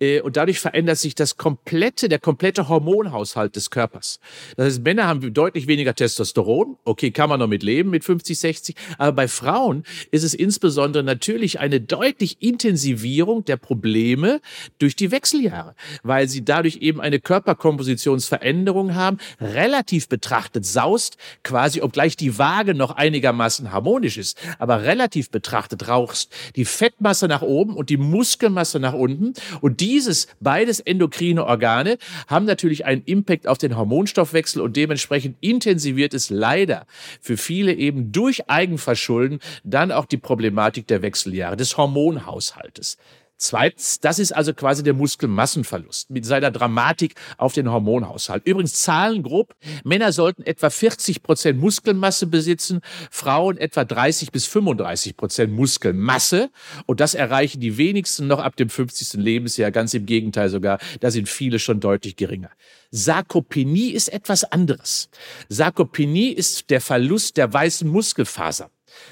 Speaker 2: Äh, und dadurch verändert sich das komplette, der komplette Hormonhaushalt des Körpers. Das heißt, Männer haben deutlich weniger Testosteron. Okay, kann man noch mit leben mit 50, 60. Aber bei Frauen ist es insbesondere natürlich eine deutlich Intensivierung der Probleme durch die Wechseljahre, weil sie dadurch eben eine Körperkompositionsveränderung haben. Relativ betrachtet saust quasi, obgleich die Waage noch einigermaßen harmonisch ist, aber relativ betrachtet rauchst die Fettmasse nach oben und die Muskelmasse nach unten und dieses, beides endokrine Organe, haben natürlich einen Impact auf den Hormonstoffwechsel und dementsprechend intensiviert es leider für viele eben durch Eigenverschulden dann auch die Problematik der Wechseljahre, des Hormonhaushaltes. Zweitens, das ist also quasi der Muskelmassenverlust mit seiner Dramatik auf den Hormonhaushalt. Übrigens Zahlen grob. Männer sollten etwa 40 Prozent Muskelmasse besitzen, Frauen etwa 30 bis 35 Prozent Muskelmasse. Und das erreichen die wenigsten noch ab dem 50. Lebensjahr. Ganz im Gegenteil sogar, da sind viele schon deutlich geringer. Sarkopenie ist etwas anderes. Sarkopenie ist der Verlust der weißen Muskelfaser.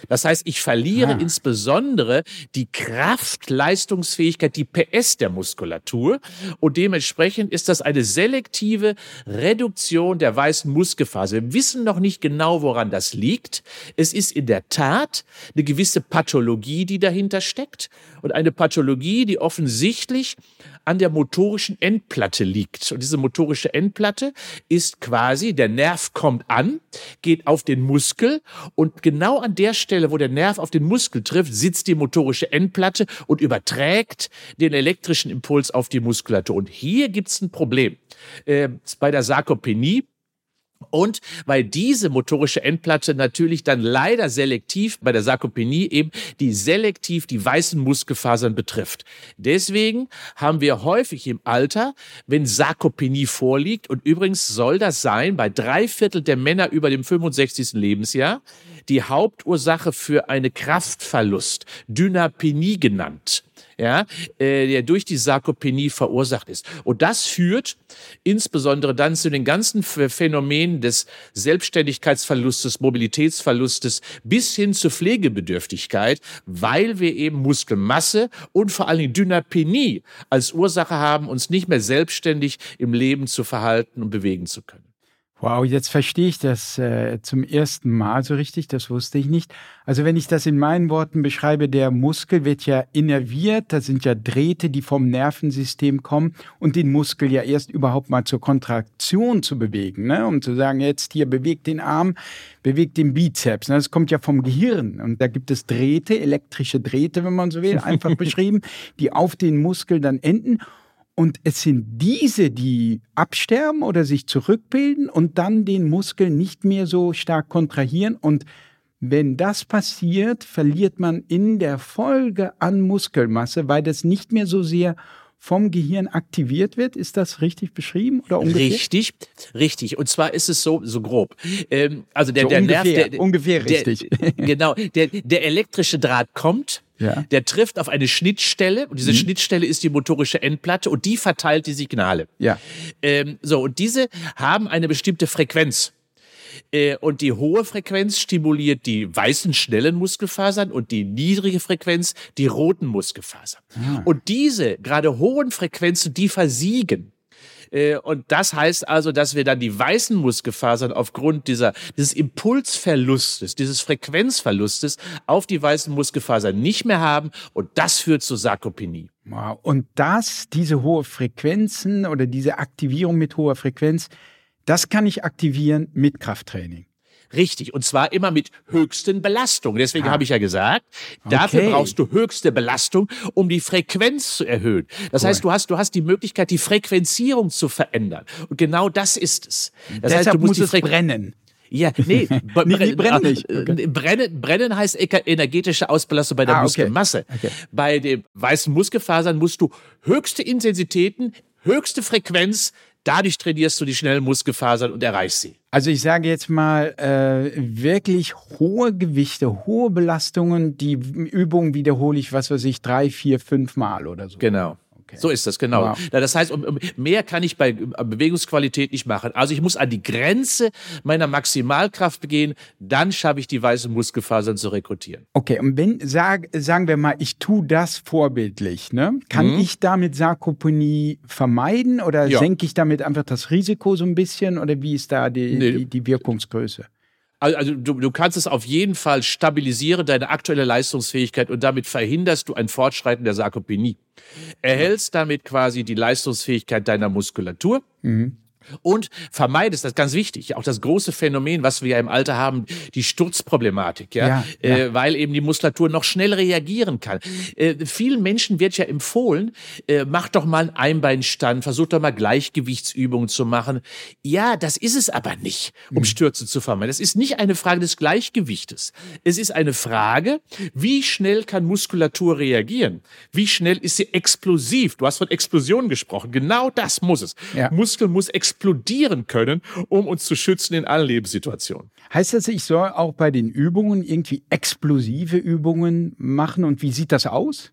Speaker 2: Das heißt, ich verliere ah. insbesondere die Kraft, Leistungsfähigkeit, die PS der Muskulatur und dementsprechend ist das eine selektive Reduktion der weißen Muskelphase. Wir wissen noch nicht genau, woran das liegt. Es ist in der Tat eine gewisse Pathologie, die dahinter steckt und eine Pathologie, die offensichtlich an der motorischen Endplatte liegt. Und diese motorische Endplatte ist quasi, der Nerv kommt an, geht auf den Muskel und genau an der Stelle, wo der Nerv auf den Muskel trifft, sitzt die motorische Endplatte und überträgt den elektrischen Impuls auf die Muskulatur. Und hier gibt's ein Problem. Äh, bei der Sarkopenie und weil diese motorische Endplatte natürlich dann leider selektiv bei der Sarkopenie eben die selektiv die weißen Muskelfasern betrifft. Deswegen haben wir häufig im Alter, wenn Sarkopenie vorliegt, und übrigens soll das sein bei drei Viertel der Männer über dem 65. Lebensjahr, die Hauptursache für eine Kraftverlust, Dynapenie genannt ja, äh, der durch die Sarkopenie verursacht ist. Und das führt insbesondere dann zu den ganzen Phänomenen des Selbstständigkeitsverlustes, Mobilitätsverlustes bis hin zur Pflegebedürftigkeit, weil wir eben Muskelmasse und vor allen Dingen Dynapenie als Ursache haben, uns nicht mehr selbstständig im Leben zu verhalten und bewegen zu können.
Speaker 1: Wow, jetzt verstehe ich das äh, zum ersten Mal so richtig, das wusste ich nicht. Also wenn ich das in meinen Worten beschreibe, der Muskel wird ja innerviert, das sind ja Drähte, die vom Nervensystem kommen und den Muskel ja erst überhaupt mal zur Kontraktion zu bewegen, ne? um zu sagen, jetzt hier bewegt den Arm, bewegt den Bizeps. Ne? Das kommt ja vom Gehirn und da gibt es Drähte, elektrische Drähte, wenn man so will, einfach beschrieben, die auf den Muskel dann enden und es sind diese, die absterben oder sich zurückbilden und dann den Muskel nicht mehr so stark kontrahieren. Und wenn das passiert, verliert man in der Folge an Muskelmasse, weil das nicht mehr so sehr vom Gehirn aktiviert wird. Ist das richtig beschrieben oder
Speaker 2: ungefähr? Richtig, richtig. Und zwar ist es so, so grob. Ähm, also der,
Speaker 1: so
Speaker 2: der
Speaker 1: ungefähr,
Speaker 2: Nerv,
Speaker 1: der, ungefähr richtig.
Speaker 2: Der, genau, der, der elektrische Draht kommt ja. Der trifft auf eine Schnittstelle und diese mhm. Schnittstelle ist die motorische Endplatte und die verteilt die Signale.
Speaker 1: Ja.
Speaker 2: Ähm, so, und diese haben eine bestimmte Frequenz. Äh, und die hohe Frequenz stimuliert die weißen, schnellen Muskelfasern und die niedrige Frequenz die roten Muskelfasern. Ah. Und diese gerade hohen Frequenzen, die versiegen. Äh, und das heißt also, dass wir dann die weißen Muskelfasern aufgrund dieser, dieses Impulsverlustes, dieses Frequenzverlustes auf die weißen Muskelfasern nicht mehr haben. Und das führt zur Sarkopenie.
Speaker 1: Wow. Und das, diese hohe Frequenzen oder diese Aktivierung mit hoher Frequenz, das kann ich aktivieren mit Krafttraining.
Speaker 2: Richtig. Und zwar immer mit höchsten Belastungen. Deswegen ah. habe ich ja gesagt, dafür okay. brauchst du höchste Belastung, um die Frequenz zu erhöhen. Das cool. heißt, du hast, du hast die Möglichkeit, die Frequenzierung zu verändern. Und genau das ist es.
Speaker 1: Das Deshalb heißt, du musst muss es brennen.
Speaker 2: Ja, nee, nee brennen nicht. Okay. Brennen, brennen heißt energetische Ausbelastung bei der ah, Muskelmasse. Okay. Bei den weißen Muskelfasern musst du höchste Intensitäten, höchste Frequenz Dadurch trainierst du die schnellen Muskelfasern und erreichst sie.
Speaker 1: Also ich sage jetzt mal, äh, wirklich hohe Gewichte, hohe Belastungen, die Übungen wiederhole ich, was weiß ich, drei, vier, fünf Mal oder so.
Speaker 2: Genau. Okay. So ist das, genau. Wow. Das heißt, mehr kann ich bei Bewegungsqualität nicht machen. Also ich muss an die Grenze meiner Maximalkraft gehen, dann schaffe ich die weißen Muskelfasern zu rekrutieren.
Speaker 1: Okay, und wenn, sag, sagen wir mal, ich tue das vorbildlich, ne? kann mhm. ich damit Sarkopenie vermeiden oder ja. senke ich damit einfach das Risiko so ein bisschen oder wie ist da die, nee. die, die Wirkungsgröße?
Speaker 2: Also du, du kannst es auf jeden Fall stabilisieren, deine aktuelle Leistungsfähigkeit und damit verhinderst du ein Fortschreiten der Sarkopenie. Erhältst damit quasi die Leistungsfähigkeit deiner Muskulatur. Mhm. Und vermeidest, das ist ganz wichtig, auch das große Phänomen, was wir ja im Alter haben, die Sturzproblematik, ja, ja, ja. Äh, weil eben die Muskulatur noch schnell reagieren kann. Äh, vielen Menschen wird ja empfohlen, äh, mach doch mal einen Einbeinstand, versuch doch mal Gleichgewichtsübungen zu machen. Ja, das ist es aber nicht, um mhm. Stürze zu vermeiden. Das ist nicht eine Frage des Gleichgewichtes. Es ist eine Frage, wie schnell kann Muskulatur reagieren? Wie schnell ist sie explosiv? Du hast von Explosion gesprochen. Genau das muss es. Ja. Muskel muss explosiv explodieren können, um uns zu schützen in allen Lebenssituationen.
Speaker 1: Heißt das, ich soll auch bei den Übungen irgendwie explosive Übungen machen und wie sieht das aus?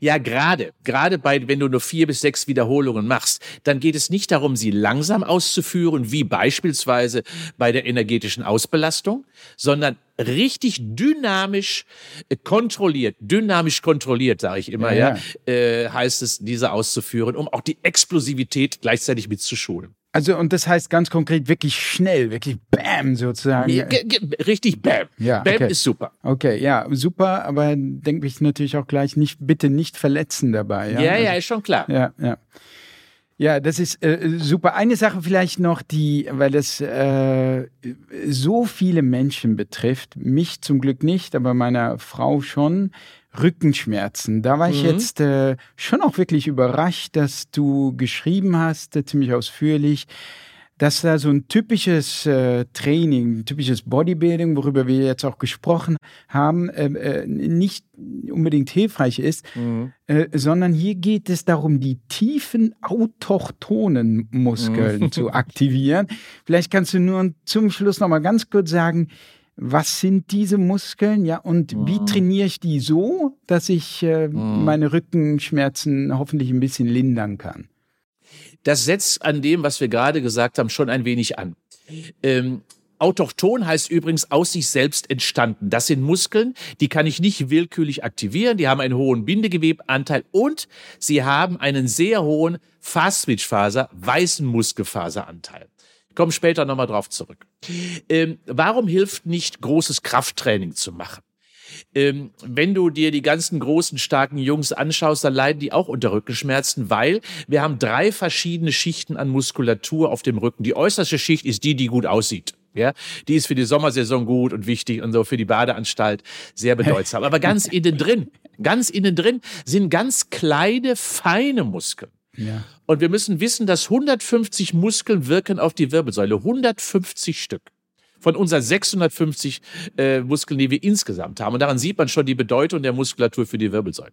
Speaker 2: Ja, gerade, gerade bei, wenn du nur vier bis sechs Wiederholungen machst, dann geht es nicht darum, sie langsam auszuführen, wie beispielsweise bei der energetischen Ausbelastung, sondern richtig dynamisch äh, kontrolliert, dynamisch kontrolliert, sage ich immer, ja, ja. Äh, heißt es, diese auszuführen, um auch die Explosivität gleichzeitig mitzuschulen.
Speaker 1: Also, und das heißt ganz konkret wirklich schnell, wirklich Bam sozusagen. Ja,
Speaker 2: richtig Bam. Ja, Bam okay. ist super.
Speaker 1: Okay, ja, super, aber denke ich natürlich auch gleich nicht, bitte nicht verletzen dabei.
Speaker 2: Ja, ja, also, ja ist schon klar.
Speaker 1: Ja, ja. Ja, das ist äh, super. Eine Sache vielleicht noch, die, weil das äh, so viele Menschen betrifft, mich zum Glück nicht, aber meiner Frau schon. Rückenschmerzen. Da war ich mhm. jetzt äh, schon auch wirklich überrascht, dass du geschrieben hast, äh, ziemlich ausführlich, dass da so ein typisches äh, Training, typisches Bodybuilding, worüber wir jetzt auch gesprochen haben, äh, äh nicht unbedingt hilfreich ist, mhm. Äh, sondern hier geht es darum, die tiefen autochthonen Muskeln mhm. zu aktivieren. Vielleicht kannst du nur zum Schluss noch mal ganz kurz sagen, was sind diese Muskeln, ja, und mhm. wie trainiere ich die so, dass ich äh, mhm. meine Rückenschmerzen hoffentlich ein bisschen lindern kann?
Speaker 2: Das setzt an dem, was wir gerade gesagt haben, schon ein wenig an. Ähm, Autochton heißt übrigens aus sich selbst entstanden. Das sind Muskeln, die kann ich nicht willkürlich aktivieren. Die haben einen hohen Bindegewebanteil und sie haben einen sehr hohen Fast-Switch-Faser, weißen Muskelfaseranteil. Ich komme später nochmal drauf zurück. Ähm, warum hilft nicht großes Krafttraining zu machen? Ähm, wenn du dir die ganzen großen, starken Jungs anschaust, dann leiden die auch unter Rückenschmerzen, weil wir haben drei verschiedene Schichten an Muskulatur auf dem Rücken. Die äußerste Schicht ist die, die gut aussieht. Ja, die ist für die Sommersaison gut und wichtig und so für die Badeanstalt sehr bedeutsam. Aber ganz innen drin, ganz innen drin sind ganz kleine, feine Muskeln. Ja. Und wir müssen wissen, dass 150 Muskeln wirken auf die Wirbelsäule. 150 Stück von unseren 650 äh, Muskeln, die wir insgesamt haben. Und daran sieht man schon die Bedeutung der Muskulatur für die Wirbelsäule.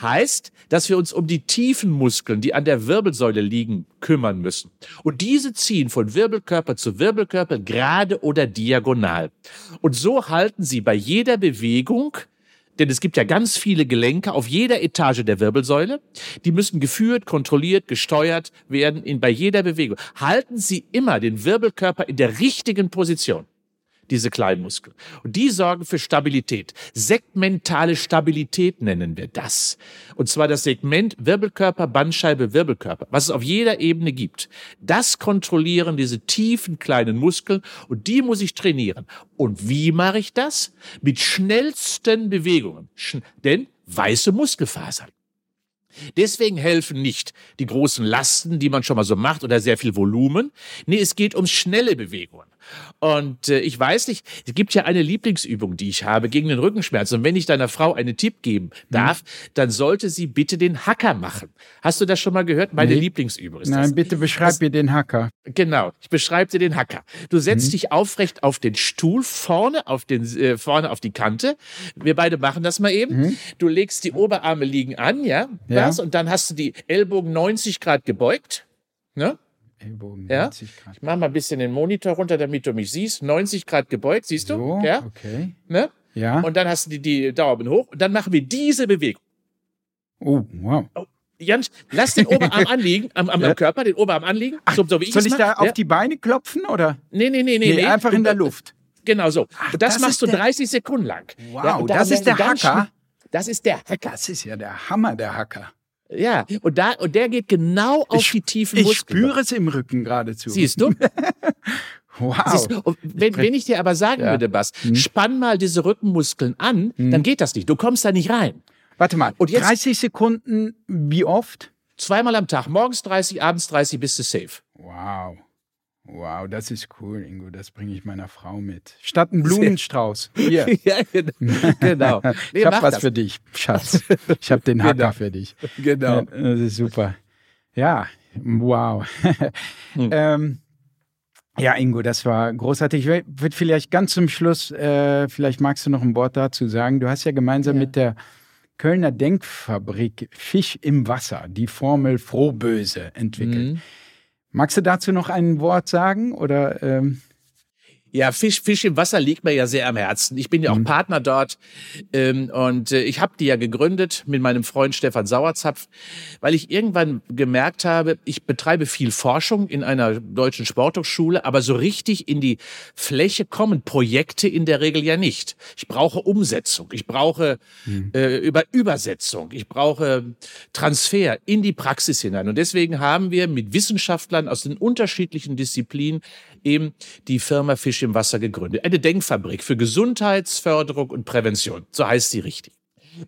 Speaker 2: Heißt, dass wir uns um die tiefen Muskeln, die an der Wirbelsäule liegen, kümmern müssen. Und diese ziehen von Wirbelkörper zu Wirbelkörper gerade oder diagonal. Und so halten sie bei jeder Bewegung denn es gibt ja ganz viele Gelenke auf jeder Etage der Wirbelsäule. Die müssen geführt, kontrolliert, gesteuert werden in, bei jeder Bewegung. Halten Sie immer den Wirbelkörper in der richtigen Position diese kleinen Muskeln. Und die sorgen für Stabilität. Segmentale Stabilität nennen wir das. Und zwar das Segment Wirbelkörper, Bandscheibe, Wirbelkörper, was es auf jeder Ebene gibt. Das kontrollieren diese tiefen kleinen Muskeln und die muss ich trainieren. Und wie mache ich das? Mit schnellsten Bewegungen. Denn weiße Muskelfasern. Deswegen helfen nicht die großen Lasten, die man schon mal so macht oder sehr viel Volumen. Nee, es geht um schnelle Bewegungen. Und äh, ich weiß nicht, es gibt ja eine Lieblingsübung, die ich habe gegen den Rückenschmerz. Und wenn ich deiner Frau einen Tipp geben darf, mhm. dann sollte sie bitte den Hacker machen. Hast du das schon mal gehört? Meine nee. Lieblingsübung ist
Speaker 1: Nein,
Speaker 2: das.
Speaker 1: bitte beschreib mir den Hacker.
Speaker 2: Genau, ich beschreibe dir den Hacker. Du setzt mhm. dich aufrecht auf den Stuhl, vorne auf, den, äh, vorne auf die Kante. Wir beide machen das mal eben. Mhm. Du legst die Oberarme liegen an, ja, ja. Das, und dann hast du die Ellbogen 90 Grad gebeugt. Ne? Ellbogen ja? 90 Grad. Ich mache mal ein bisschen den Monitor runter, damit du mich siehst. 90 Grad gebeugt, siehst du? So, ja.
Speaker 1: Okay.
Speaker 2: Ne?
Speaker 1: Ja.
Speaker 2: Und dann hast du die, die Daumen hoch und dann machen wir diese Bewegung.
Speaker 1: Oh, wow. Oh,
Speaker 2: Jans, lass den Oberarm anliegen, am, am, am, Körper, den Oberarm anliegen.
Speaker 1: Ach, so, so wie ich soll ich da auf die Beine klopfen oder?
Speaker 2: Nee, nee, nee, nee. nee
Speaker 1: einfach in der Luft.
Speaker 2: Genau so. Ach, und das, das machst du 30 Sekunden lang.
Speaker 1: Wow, ja, das ist der Hacker.
Speaker 2: Das ist der Hacker.
Speaker 1: Das ist ja der Hammer, der Hacker.
Speaker 2: Ja, und, da, und der geht genau auf
Speaker 1: ich,
Speaker 2: die tiefen Muskeln.
Speaker 1: Ich spüre es im Rücken geradezu.
Speaker 2: Siehst du?
Speaker 1: wow.
Speaker 2: Siehst du? Wenn, wenn ich dir aber sagen ja. würde, Bas, hm. spann mal diese Rückenmuskeln an, hm. dann geht das nicht. Du kommst da nicht rein.
Speaker 1: Warte mal, und jetzt, 30 Sekunden, wie oft?
Speaker 2: Zweimal am Tag, morgens 30, abends 30, bist du safe.
Speaker 1: Wow. Wow, das ist cool, Ingo. Das bringe ich meiner Frau mit. Statt einen Blumenstrauß. Hier. ja, genau. Nee, ich habe was das. für dich, Schatz. Ich habe den Hacker genau. für dich. Genau. Das ist super. Ja, wow. hm. ähm, ja, Ingo, das war großartig. Ich würde vielleicht ganz zum Schluss, äh, vielleicht magst du noch ein Wort dazu sagen. Du hast ja gemeinsam ja. mit der Kölner Denkfabrik Fisch im Wasser die Formel Frohböse entwickelt. Mhm. Magst du dazu noch ein Wort sagen oder? Ähm
Speaker 2: ja, Fisch, Fisch im Wasser liegt mir ja sehr am Herzen. Ich bin ja auch mhm. Partner dort ähm, und äh, ich habe die ja gegründet mit meinem Freund Stefan Sauerzapf, weil ich irgendwann gemerkt habe, ich betreibe viel Forschung in einer deutschen Sporthochschule, aber so richtig in die Fläche kommen Projekte in der Regel ja nicht. Ich brauche Umsetzung, ich brauche mhm. äh, über Übersetzung, ich brauche Transfer in die Praxis hinein. Und deswegen haben wir mit Wissenschaftlern aus den unterschiedlichen Disziplinen eben die Firma Fisch im Wasser gegründet. Eine Denkfabrik für Gesundheitsförderung und Prävention. So heißt sie richtig.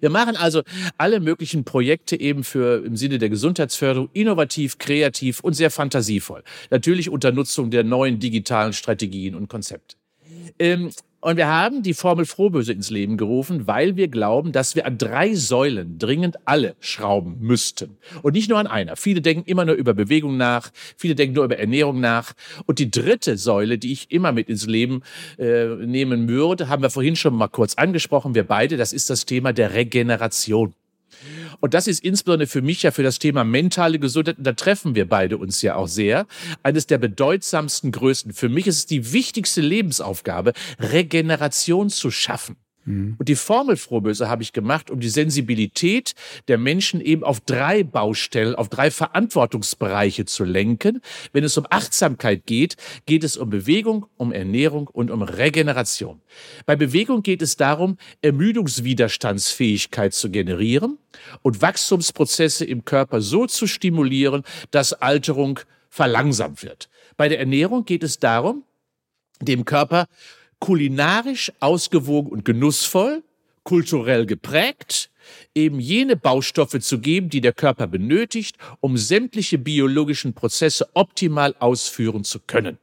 Speaker 2: Wir machen also alle möglichen Projekte eben für im Sinne der Gesundheitsförderung innovativ, kreativ und sehr fantasievoll. Natürlich unter Nutzung der neuen digitalen Strategien und Konzepte. Ähm, und wir haben die Formel Frohböse ins Leben gerufen, weil wir glauben, dass wir an drei Säulen dringend alle schrauben müssten. Und nicht nur an einer. Viele denken immer nur über Bewegung nach, viele denken nur über Ernährung nach. Und die dritte Säule, die ich immer mit ins Leben äh, nehmen würde, haben wir vorhin schon mal kurz angesprochen, wir beide, das ist das Thema der Regeneration. Und das ist insbesondere für mich ja für das Thema mentale Gesundheit, und da treffen wir beide uns ja auch sehr, eines der bedeutsamsten Größten. Für mich ist es die wichtigste Lebensaufgabe, Regeneration zu schaffen. Mhm. Und die Formel Frohböse habe ich gemacht, um die Sensibilität der Menschen eben auf drei Baustellen, auf drei Verantwortungsbereiche zu lenken. Wenn es um Achtsamkeit geht, geht es um Bewegung, um Ernährung und um Regeneration. Bei Bewegung geht es darum, Ermüdungswiderstandsfähigkeit zu generieren und Wachstumsprozesse im Körper so zu stimulieren, dass Alterung verlangsamt wird. Bei der Ernährung geht es darum, dem Körper kulinarisch ausgewogen und genussvoll, kulturell geprägt, eben jene Baustoffe zu geben, die der Körper benötigt, um sämtliche biologischen Prozesse optimal ausführen zu können.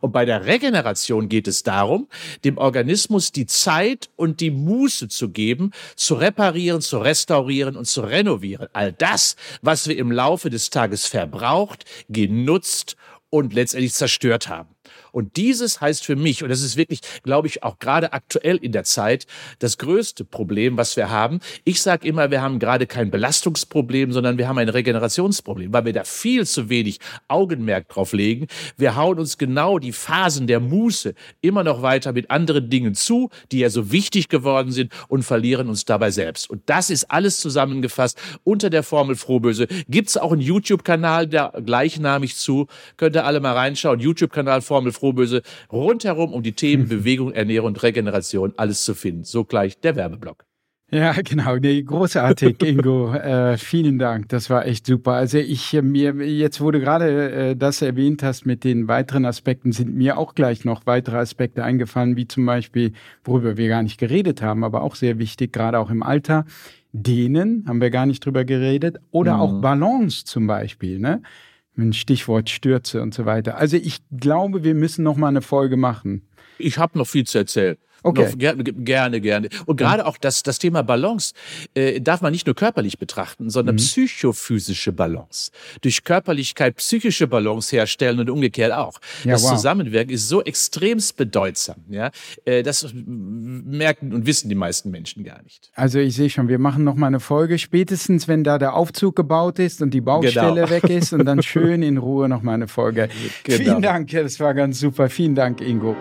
Speaker 2: Und bei der Regeneration geht es darum, dem Organismus die Zeit und die Muße zu geben, zu reparieren, zu restaurieren und zu renovieren. All das, was wir im Laufe des Tages verbraucht, genutzt und letztendlich zerstört haben. Und dieses heißt für mich, und das ist wirklich, glaube ich, auch gerade aktuell in der Zeit, das größte Problem, was wir haben. Ich sage immer, wir haben gerade kein Belastungsproblem, sondern wir haben ein Regenerationsproblem, weil wir da viel zu wenig Augenmerk drauf legen. Wir hauen uns genau die Phasen der Muße immer noch weiter mit anderen Dingen zu, die ja so wichtig geworden sind und verlieren uns dabei selbst. Und das ist alles zusammengefasst unter der Formel Frohböse. Gibt es auch einen YouTube-Kanal, der gleichnamig zu, könnt ihr alle mal reinschauen. YouTube-Kanal Formel Frohböse, rundherum um die Themen Bewegung, Ernährung und Regeneration alles zu finden. So gleich der Werbeblock.
Speaker 1: Ja, genau. Nee, großartig, Ingo. äh, vielen Dank. Das war echt super. Also ich äh, mir jetzt, du gerade äh, das erwähnt hast mit den weiteren Aspekten, sind mir auch gleich noch weitere Aspekte eingefallen, wie zum Beispiel, worüber wir gar nicht geredet haben, aber auch sehr wichtig, gerade auch im Alter. Dehnen haben wir gar nicht drüber geredet. Oder mhm. auch Balance zum Beispiel. Ne? Ein Stichwort Stürze und so weiter. Also ich glaube, wir müssen noch mal eine Folge machen.
Speaker 2: Ich habe noch viel zu erzählen. Okay. Noch, gerne, gerne, gerne. Und gerade auch das, das Thema Balance äh, darf man nicht nur körperlich betrachten, sondern mhm. psychophysische Balance. Durch Körperlichkeit psychische Balance herstellen und umgekehrt auch. Ja, das wow. Zusammenwirken ist so extremst bedeutsam. Ja, äh, das merken und wissen die meisten Menschen gar nicht.
Speaker 1: Also ich sehe schon, wir machen noch mal eine Folge, spätestens wenn da der Aufzug gebaut ist und die Baustelle genau. weg ist und dann schön in Ruhe noch mal eine Folge. Genau. Vielen Dank, das war ganz super. Vielen Dank, Ingo.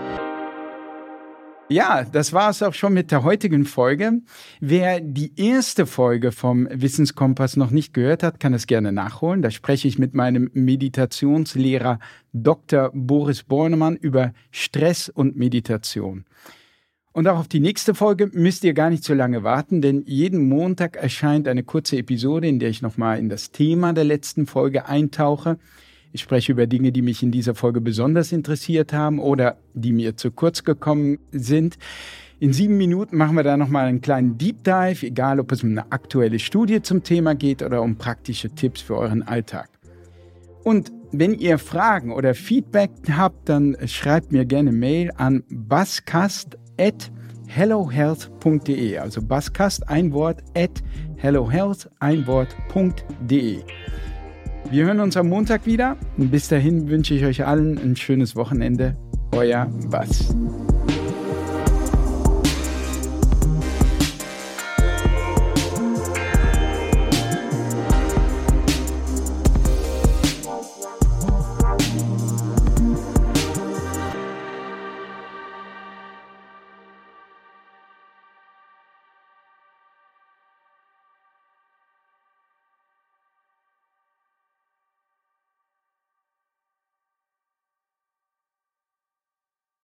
Speaker 1: Ja, das war es auch schon mit der heutigen Folge. Wer die erste Folge vom Wissenskompass noch nicht gehört hat, kann es gerne nachholen. Da spreche ich mit meinem Meditationslehrer Dr. Boris Bornemann über Stress und Meditation. Und auch auf die nächste Folge müsst ihr gar nicht so lange warten, denn jeden Montag erscheint eine kurze Episode, in der ich nochmal in das Thema der letzten Folge eintauche. Ich spreche über Dinge, die mich in dieser Folge besonders interessiert haben oder die mir zu kurz gekommen sind. In sieben Minuten machen wir da nochmal einen kleinen Deep Dive, egal ob es um eine aktuelle Studie zum Thema geht oder um praktische Tipps für euren Alltag. Und wenn ihr Fragen oder Feedback habt, dann schreibt mir gerne Mail an buzzcast.hellohealth.de. Also buzzcast ein Wort at hellohealth ein Wort.de. Wir hören uns am Montag wieder. Und bis dahin wünsche ich euch allen ein schönes Wochenende. Euer Bass.